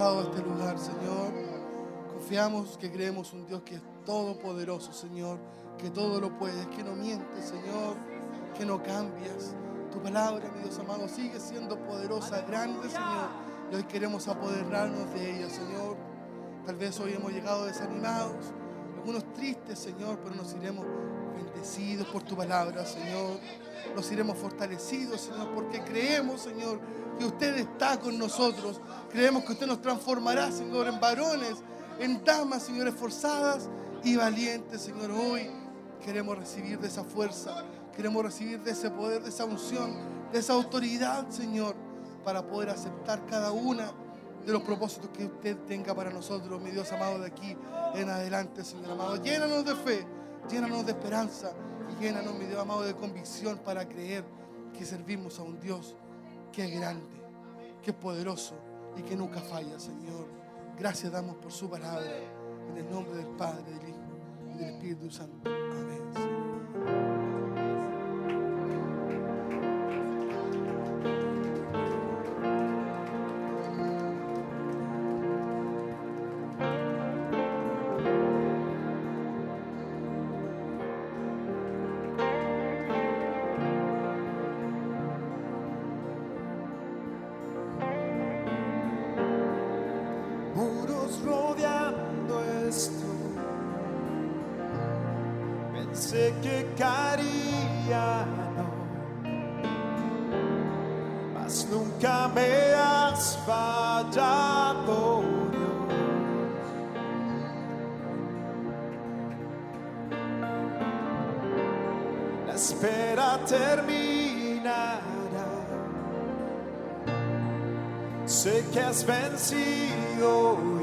A este lugar, Señor. Confiamos que creemos un Dios que es todopoderoso, Señor, que todo lo puede, que no miente, Señor, que no cambias. Tu palabra, mi Dios amado, sigue siendo poderosa, grande, Señor. Y hoy queremos apoderarnos de ella, Señor. Tal vez hoy hemos llegado desanimados, algunos tristes, Señor, pero nos iremos bendecidos por tu palabra, Señor. Nos iremos fortalecidos, Señor, porque creemos, Señor, que usted está con nosotros. Creemos que usted nos transformará, Señor, en varones, en damas, Señor, esforzadas y valientes, Señor. Hoy queremos recibir de esa fuerza, queremos recibir de ese poder, de esa unción, de esa autoridad, Señor, para poder aceptar cada una de los propósitos que usted tenga para nosotros, mi Dios amado, de aquí en adelante, Señor amado. Llénanos de fe, llénanos de esperanza y llénanos, mi Dios amado, de convicción para creer que servimos a un Dios que es grande, que es poderoso y que nunca falla, Señor. Gracias damos por su palabra. En el nombre del Padre, del Hijo y del Espíritu Santo. Amén. Espera terminará. Sé que has vencido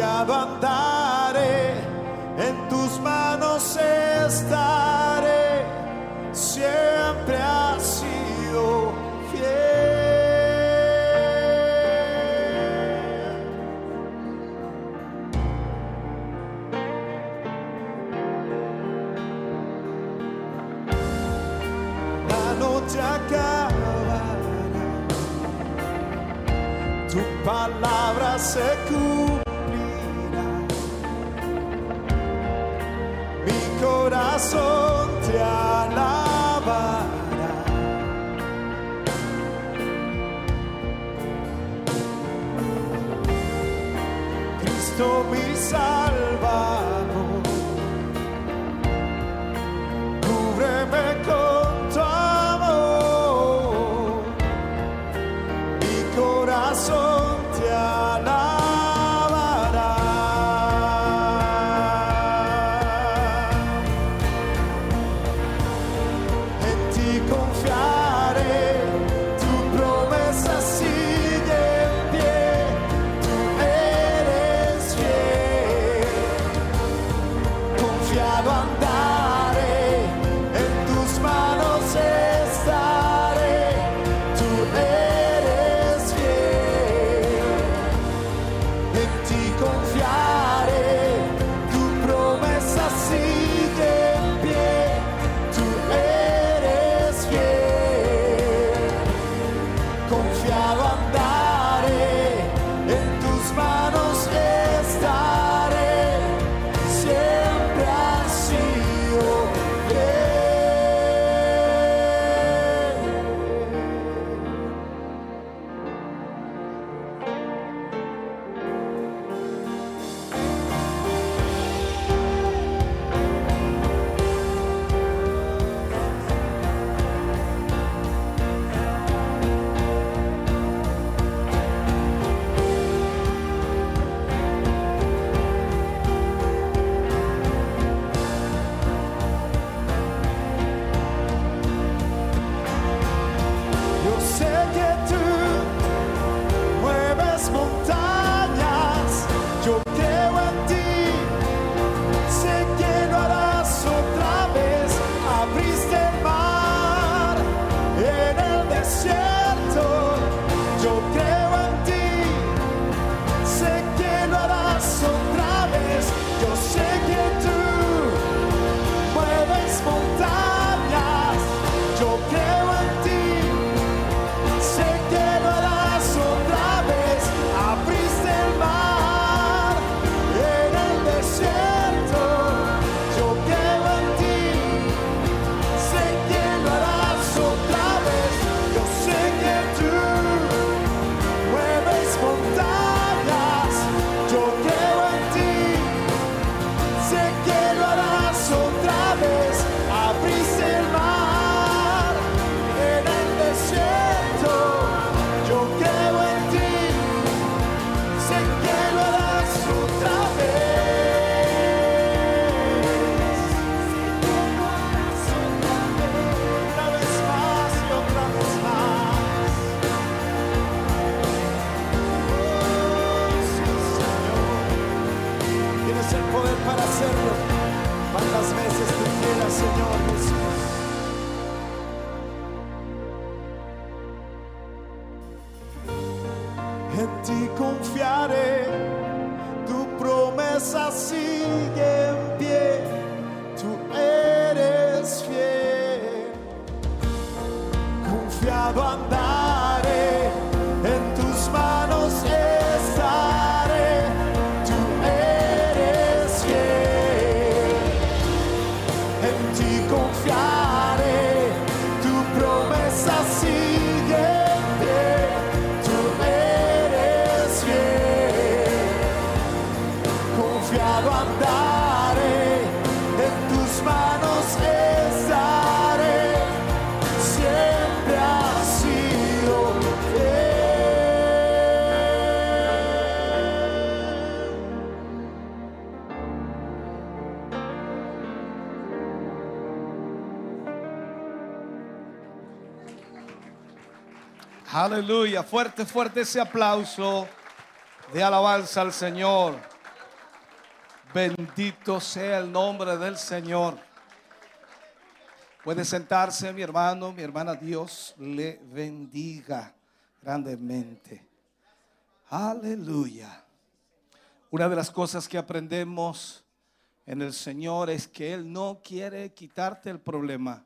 diabo andar. El poder para hacerlo. Cuantas veces tú quieras, Señor Jesús. Aleluya, fuerte, fuerte ese aplauso de alabanza al Señor. Bendito sea el nombre del Señor. Puede sentarse mi hermano, mi hermana, Dios le bendiga grandemente. Aleluya. Una de las cosas que aprendemos en el Señor es que Él no quiere quitarte el problema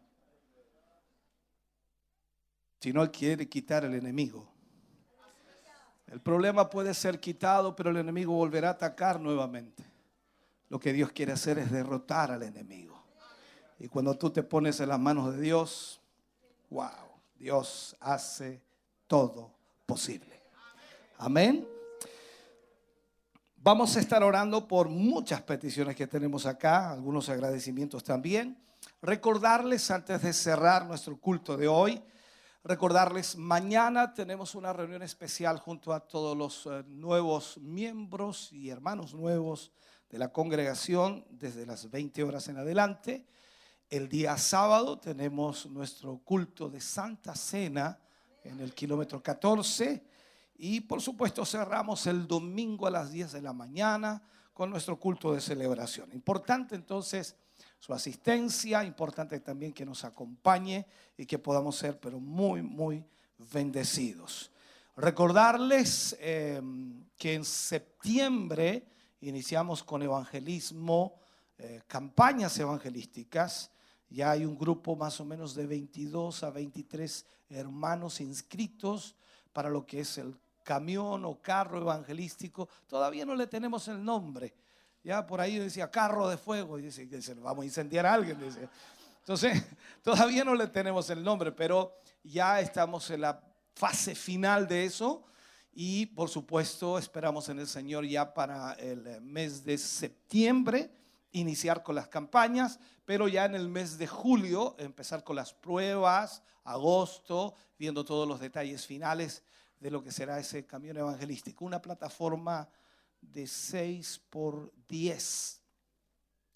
sino Él quiere quitar el enemigo. El problema puede ser quitado, pero el enemigo volverá a atacar nuevamente. Lo que Dios quiere hacer es derrotar al enemigo. Y cuando tú te pones en las manos de Dios, wow, Dios hace todo posible. Amén. Vamos a estar orando por muchas peticiones que tenemos acá, algunos agradecimientos también. Recordarles antes de cerrar nuestro culto de hoy, recordarles, mañana tenemos una reunión especial junto a todos los eh, nuevos miembros y hermanos nuevos de la congregación desde las 20 horas en adelante. El día sábado tenemos nuestro culto de Santa Cena en el kilómetro 14 y por supuesto cerramos el domingo a las 10 de la mañana con nuestro culto de celebración. Importante entonces su asistencia, importante también que nos acompañe y que podamos ser, pero muy, muy bendecidos. Recordarles eh, que en septiembre iniciamos con evangelismo, eh, campañas evangelísticas. Ya hay un grupo más o menos de 22 a 23 hermanos inscritos para lo que es el camión o carro evangelístico. Todavía no le tenemos el nombre. Ya por ahí decía carro de fuego y dice, vamos a incendiar a alguien. Entonces, todavía no le tenemos el nombre, pero ya estamos en la fase final de eso y por supuesto esperamos en el Señor ya para el mes de septiembre iniciar con las campañas, pero ya en el mes de julio empezar con las pruebas, agosto, viendo todos los detalles finales de lo que será ese camión evangelístico, una plataforma de 6 por 10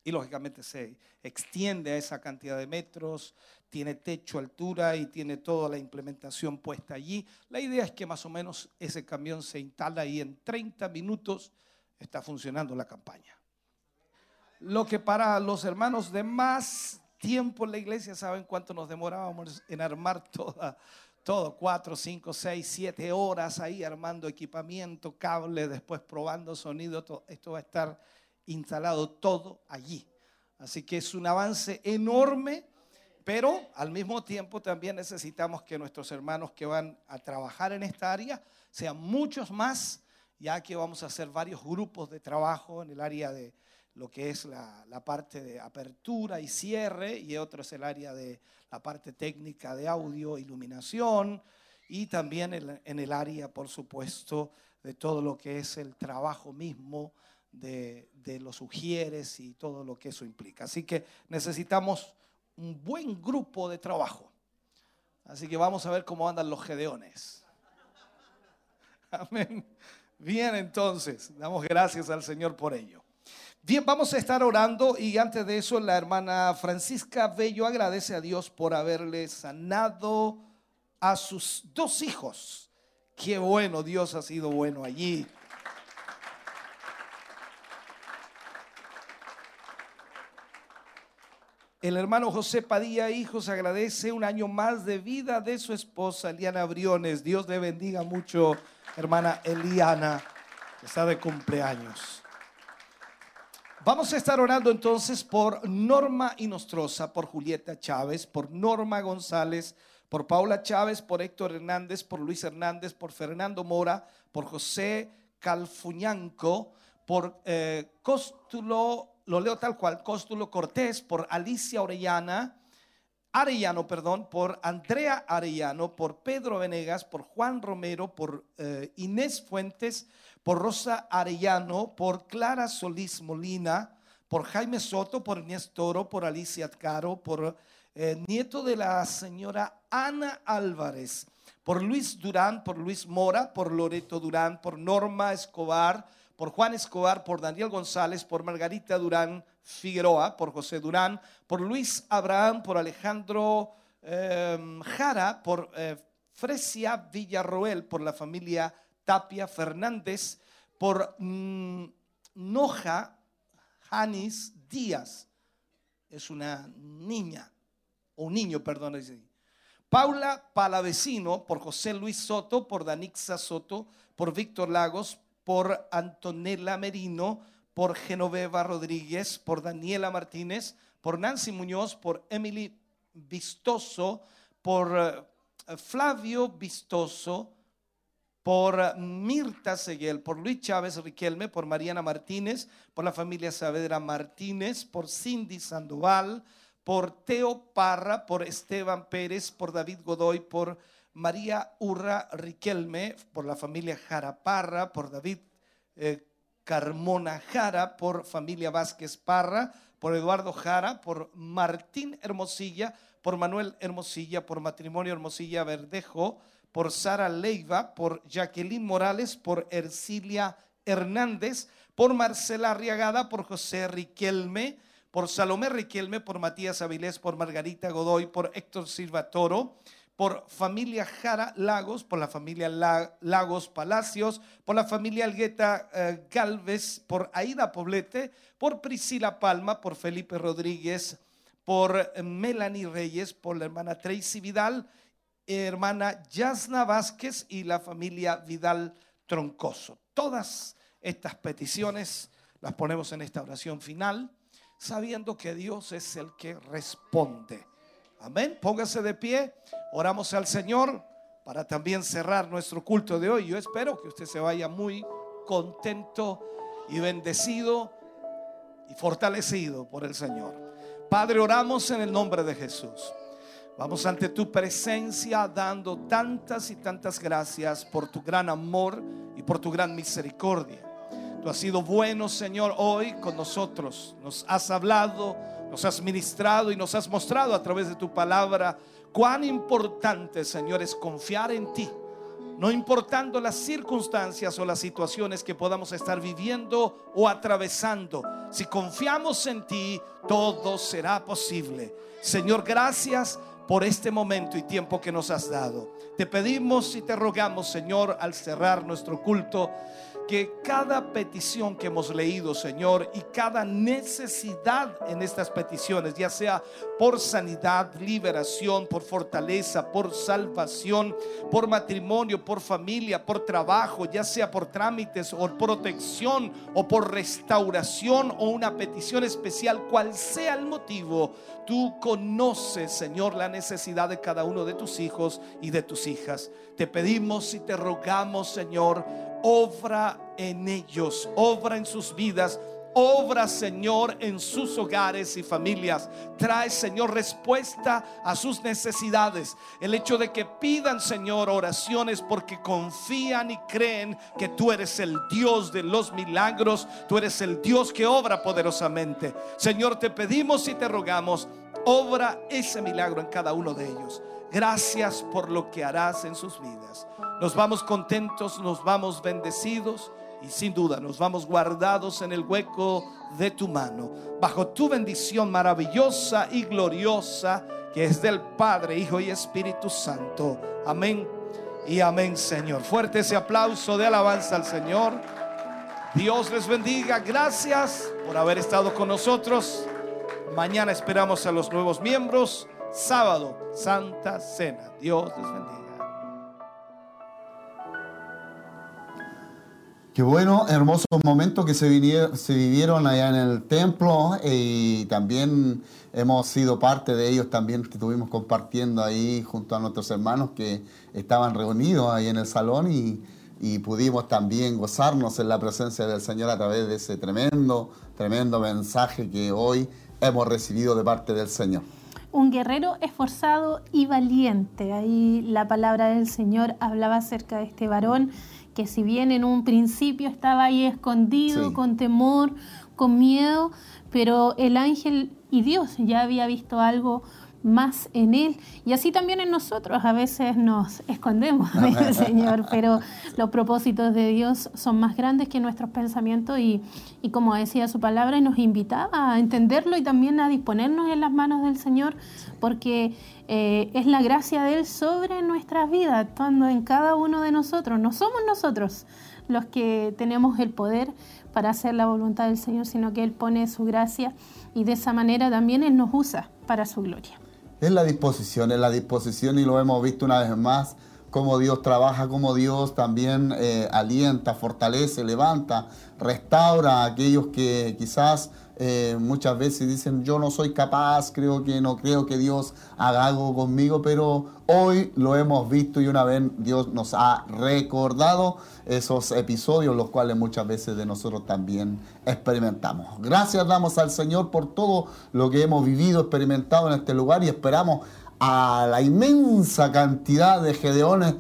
y lógicamente se extiende a esa cantidad de metros, tiene techo, altura y tiene toda la implementación puesta allí. La idea es que más o menos ese camión se instala y en 30 minutos está funcionando la campaña. Lo que para los hermanos de más tiempo en la iglesia saben cuánto nos demorábamos en armar toda, todo, cuatro, cinco, seis, siete horas ahí armando equipamiento, cable, después probando sonido, todo. esto va a estar instalado todo allí. Así que es un avance enorme, pero al mismo tiempo también necesitamos que nuestros hermanos que van a trabajar en esta área sean muchos más, ya que vamos a hacer varios grupos de trabajo en el área de lo que es la, la parte de apertura y cierre, y otro es el área de la parte técnica de audio, iluminación, y también en, el área, por supuesto, de todo lo que es el trabajo mismo de, de los ujieres y todo lo que eso implica. Así que necesitamos un buen grupo de trabajo. Así que vamos a ver cómo andan los gedeones. Amén. Bien, entonces, damos gracias al Señor por ello. Bien, vamos a estar orando y antes de eso la hermana Francisca Bello agradece a Dios por haberle sanado a sus dos hijos. Qué bueno, Dios ha sido bueno allí. El hermano José Padilla Hijos agradece un año más de vida de su esposa Eliana Briones. Dios le bendiga mucho, hermana Eliana, que está de cumpleaños. Vamos a estar orando entonces por Norma Inostroza, por Julieta Chávez, por Norma González, por Paula Chávez, por Héctor Hernández, por Luis Hernández, por Fernando Mora, por José Calfuñanco, por eh, Cóstulo, lo leo tal cual, Cóstulo Cortés, por Alicia Orellana, Arellano, perdón, por Andrea Arellano, por Pedro Venegas, por Juan Romero, por eh, Inés Fuentes, por Rosa Arellano, por Clara Solís Molina, por Jaime Soto, por Inés Toro, por Alicia Caro, por eh, nieto de la señora Ana Álvarez, por Luis Durán, por Luis Mora, por Loreto Durán, por Norma Escobar, por Juan Escobar, por Daniel González, por Margarita Durán Figueroa, por José Durán, por Luis Abraham, por Alejandro eh, Jara, por eh, Fresia Villarroel, por la familia Tapia Fernández, por mm, Noja Janis Díaz, es una niña, o un niño, perdón. Paula Palavecino, por José Luis Soto, por Danixa Soto, por Víctor Lagos, por Antonella Merino, por Genoveva Rodríguez, por Daniela Martínez, por Nancy Muñoz, por Emily Vistoso, por eh, Flavio Vistoso, por Mirta Seguel, por Luis Chávez Riquelme, por Mariana Martínez, por la familia Saavedra Martínez, por Cindy Sandoval, por Teo Parra, por Esteban Pérez, por David Godoy, por María Urra Riquelme, por la familia Jara Parra, por David eh, Carmona Jara, por familia Vázquez Parra, por Eduardo Jara, por Martín Hermosilla, por Manuel Hermosilla, por Matrimonio Hermosilla Verdejo, por Sara Leiva, por Jacqueline Morales, por Ercilia Hernández, por Marcela Arriagada, por José Riquelme, por Salomé Riquelme, por Matías Avilés, por Margarita Godoy, por Héctor Silva Toro, por familia Jara Lagos, por la familia La- Lagos Palacios, por la familia Algueta eh, Galvez, por Aida Poblete, por Priscila Palma, por Felipe Rodríguez, por Melanie Reyes, por la hermana Tracy Vidal, hermana Yasna Vázquez y la familia Vidal Troncoso. Todas estas peticiones las ponemos en esta oración final, sabiendo que Dios es el que responde. Amén. Póngase de pie. Oramos al Señor para también cerrar nuestro culto de hoy. Yo espero que usted se vaya muy contento y bendecido y fortalecido por el Señor. Padre, oramos en el nombre de Jesús. Vamos ante tu presencia dando tantas y tantas gracias por tu gran amor y por tu gran misericordia. Tú has sido bueno, Señor, hoy con nosotros. Nos has hablado, nos has ministrado y nos has mostrado a través de tu palabra cuán importante, Señor, es confiar en ti. No importando las circunstancias o las situaciones que podamos estar viviendo o atravesando. Si confiamos en ti, todo será posible. Señor, gracias por este momento y tiempo que nos has dado. Te pedimos y te rogamos, Señor, al cerrar nuestro culto, que cada petición que hemos leído, Señor, y cada necesidad en estas peticiones, ya sea por sanidad, liberación, por fortaleza, por salvación, por matrimonio, por familia, por trabajo, ya sea por trámites o protección o por restauración o una petición especial, cual sea el motivo, tú conoces, Señor, la necesidad de cada uno de tus hijos y de tus hijas. Te pedimos y te rogamos, Señor, obra en ellos, obra en sus vidas. Obra, Señor, en sus hogares y familias. Trae, Señor, respuesta a sus necesidades. El hecho de que pidan, Señor, oraciones porque confían y creen que tú eres el Dios de los milagros. Tú eres el Dios que obra poderosamente. Señor, te pedimos y te rogamos, obra ese milagro en cada uno de ellos. Gracias por lo que harás en sus vidas. Nos vamos contentos, nos vamos bendecidos y sin duda nos vamos guardados en el hueco de tu mano, bajo tu bendición maravillosa y gloriosa que es del Padre, Hijo y Espíritu Santo. Amén y amén, Señor. Fuerte ese aplauso de alabanza al Señor. Dios les bendiga. Gracias por haber estado con nosotros. Mañana esperamos a los nuevos miembros. Sábado, Santa Cena. Dios les bendiga. Qué bueno, hermosos momentos que se, vivieron allá en el templo eh, y también hemos sido parte de ellos también que estuvimos compartiendo ahí junto a nuestros hermanos que estaban reunidos ahí en el salón y, y pudimos también gozarnos en la presencia del Señor a través de ese tremendo, tremendo mensaje que hoy hemos recibido de parte del Señor. Un guerrero esforzado y valiente. Ahí la palabra del Señor hablaba acerca de este varón que si bien en un principio estaba ahí escondido, Sí. con temor, con miedo, pero el ángel y Dios ya había visto algo más en él. Y así también en nosotros. A veces nos escondemos del Señor, pero los propósitos de Dios son más grandes que nuestros pensamientos y, y como decía su palabra, nos invitaba a entenderlo y también a disponernos en las manos del Señor, porque eh, es la gracia de Él sobre nuestras vidas, actuando en cada uno de nosotros. No somos nosotros los que tenemos el poder para hacer la voluntad del Señor, sino que Él pone su gracia y de esa manera también Él nos usa para su gloria. Es la disposición, es la disposición y lo hemos visto una vez más, cómo Dios trabaja, cómo Dios también eh, alienta, fortalece, levanta, restaura a aquellos que quizás eh, muchas veces dicen yo no soy capaz, creo que no creo que Dios haga algo conmigo, pero hoy lo hemos visto y una vez Dios nos ha recordado esos episodios, los cuales muchas veces de nosotros también experimentamos. Gracias damos al Señor por todo lo que hemos vivido, experimentado en este lugar y esperamos a la inmensa cantidad de gedeones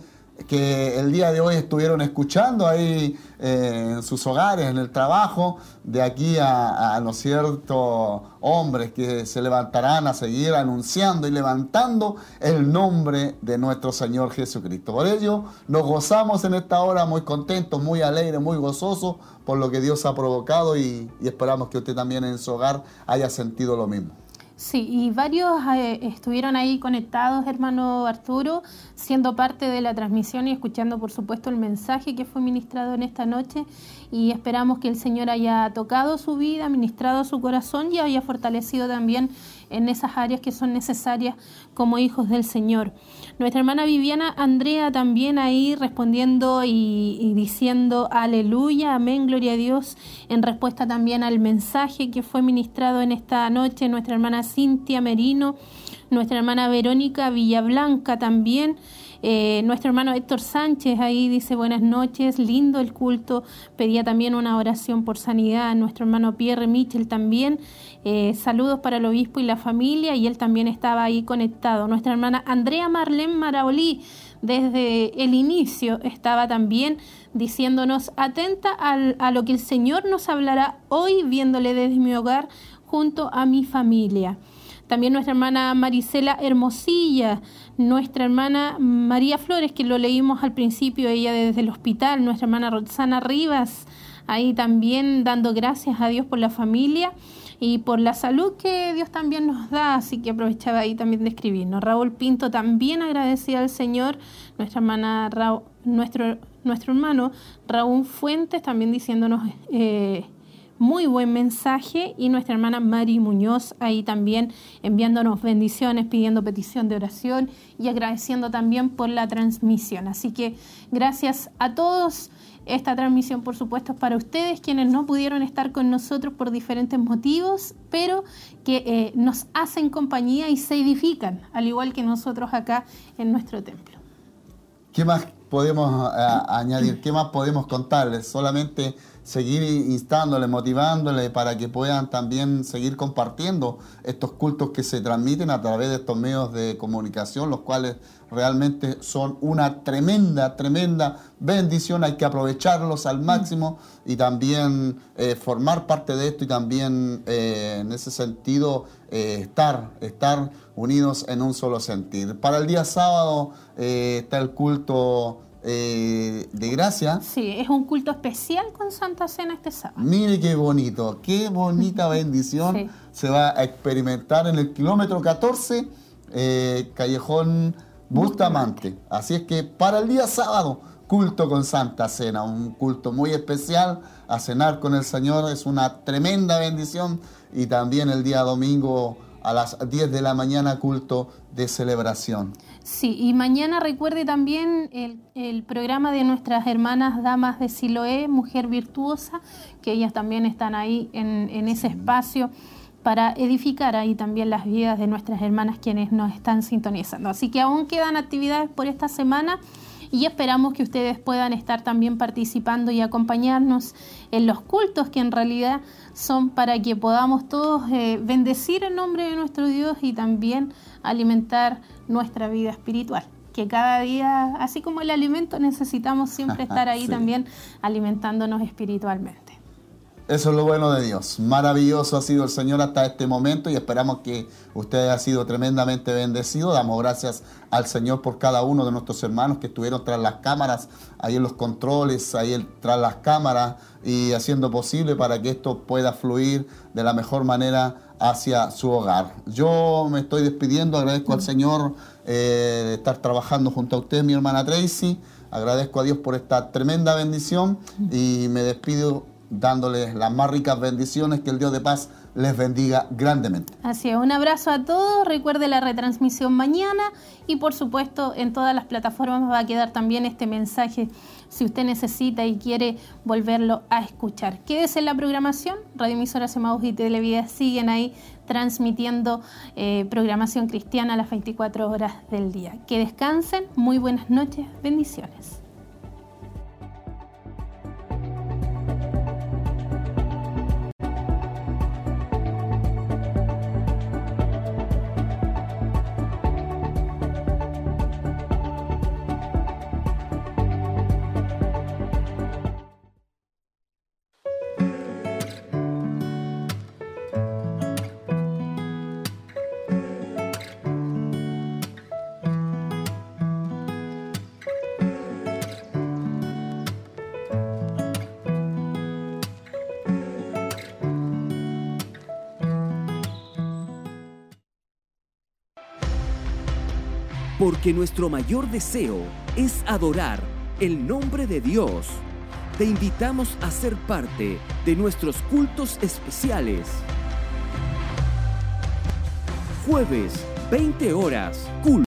que el día de hoy estuvieron escuchando ahí eh, en sus hogares, en el trabajo, de aquí a, a, ¿no cierto?, hombres que se levantarán a seguir anunciando y levantando el nombre de nuestro Señor Jesucristo. Por ello, nos gozamos en esta hora muy contentos, muy alegres, muy gozosos por lo que Dios ha provocado y esperamos que usted también en su hogar haya sentido lo mismo. Sí, y varios eh, estuvieron ahí conectados, hermano Arturo, siendo parte de la transmisión y escuchando, por supuesto, el mensaje que fue ministrado en esta noche. Y esperamos que el Señor haya tocado su vida, ministrado su corazón y haya fortalecido también en esas áreas que son necesarias como hijos del Señor. Nuestra hermana Viviana Andrea también ahí respondiendo y, diciendo aleluya, amén, gloria a Dios, en respuesta también al mensaje que fue ministrado en esta noche. Nuestra hermana Cintia Merino, nuestra hermana Verónica Villablanca también. Eh, nuestro hermano Héctor Sánchez ahí dice buenas noches, lindo el culto, pedía también una oración por sanidad, nuestro hermano Pierre Michel también, eh, saludos para el obispo y la familia y él también estaba ahí conectado. Nuestra hermana Andrea Marlene Maraolí desde el inicio estaba también diciéndonos atenta al, a lo que el Señor nos hablará hoy viéndole desde mi hogar junto a mi familia. También nuestra hermana Marisela Hermosilla, nuestra hermana María Flores, que lo leímos al principio, ella desde el hospital, nuestra hermana Roxana Rivas, ahí también dando gracias a Dios por la familia. y por la salud que Dios también nos da, así que aprovechaba ahí también de escribirnos. Raúl Pinto también agradecía al Señor, nuestra hermana Raúl, nuestro, nuestro hermano Raúl Fuentes también diciéndonos eh, muy buen mensaje y nuestra hermana Mari Muñoz ahí también enviándonos bendiciones, pidiendo petición de oración y agradeciendo también por la transmisión. Así que gracias a todos. Esta transmisión, por supuesto, es para ustedes, quienes no pudieron estar con nosotros por diferentes motivos, pero que eh, nos hacen compañía y se edifican, al igual que nosotros acá en nuestro templo. ¿Qué más podemos eh, añadir? ¿Qué más podemos contarles? Solamente seguir instándoles, motivándoles para que puedan también seguir compartiendo estos cultos que se transmiten a través de estos medios de comunicación, los cuales realmente son una tremenda, tremenda bendición. Hay que aprovecharlos al máximo y también eh, formar parte de esto y también eh, en ese sentido eh, estar, estar unidos en un solo sentir. Para el día sábado está el culto eh, de gracia. Sí, es un culto especial con Santa Cena este sábado. Mire qué bonito, qué bonita bendición se va a experimentar en el kilómetro 14, eh, Callejón Bustamante. Así es que para el día sábado, culto con Santa Cena, un culto muy especial, a cenar con el Señor es una tremenda bendición y también el día domingo a las 10 de la mañana culto de celebración. Sí, y mañana recuerde también el, programa de nuestras hermanas damas de Siloé, Mujer Virtuosa, que ellas también están ahí en, en ese espacio para edificar ahí también las vidas de nuestras hermanas quienes nos están sintonizando. Así que aún quedan actividades por esta semana y esperamos que ustedes puedan estar también participando y acompañarnos en los cultos que en realidad son para que podamos todos eh, bendecir el nombre de nuestro Dios y también alimentar nuestra vida espiritual. Que cada día, así como el alimento, necesitamos siempre estar ahí también alimentándonos espiritualmente. Eso es lo bueno de Dios. Maravilloso ha sido el Señor hasta este momento y esperamos que usted haya sido tremendamente bendecido. Damos gracias al Señor por cada uno de nuestros hermanos que estuvieron tras las cámaras, ahí en los controles, ahí tras las cámaras y haciendo posible para que esto pueda fluir de la mejor manera hacia su hogar. Yo me estoy despidiendo, agradezco al Señor eh, de estar trabajando junto a usted, mi hermana Tracy. Agradezco a Dios por esta tremenda bendición y me despido dándoles las más ricas bendiciones, que el Dios de paz les bendiga grandemente. Así es, un abrazo a todos, recuerde la retransmisión mañana y por supuesto en todas las plataformas va a quedar también este mensaje si usted necesita y quiere volverlo a escuchar. Quédese en la programación, Radio Emisora Semaús y Televida siguen ahí transmitiendo eh, programación cristiana a las 24 horas del día. Que descansen, muy buenas noches, bendiciones. Porque nuestro mayor deseo es adorar el nombre de Dios. Te invitamos a ser parte de nuestros cultos especiales. Jueves, 20 horas, culto.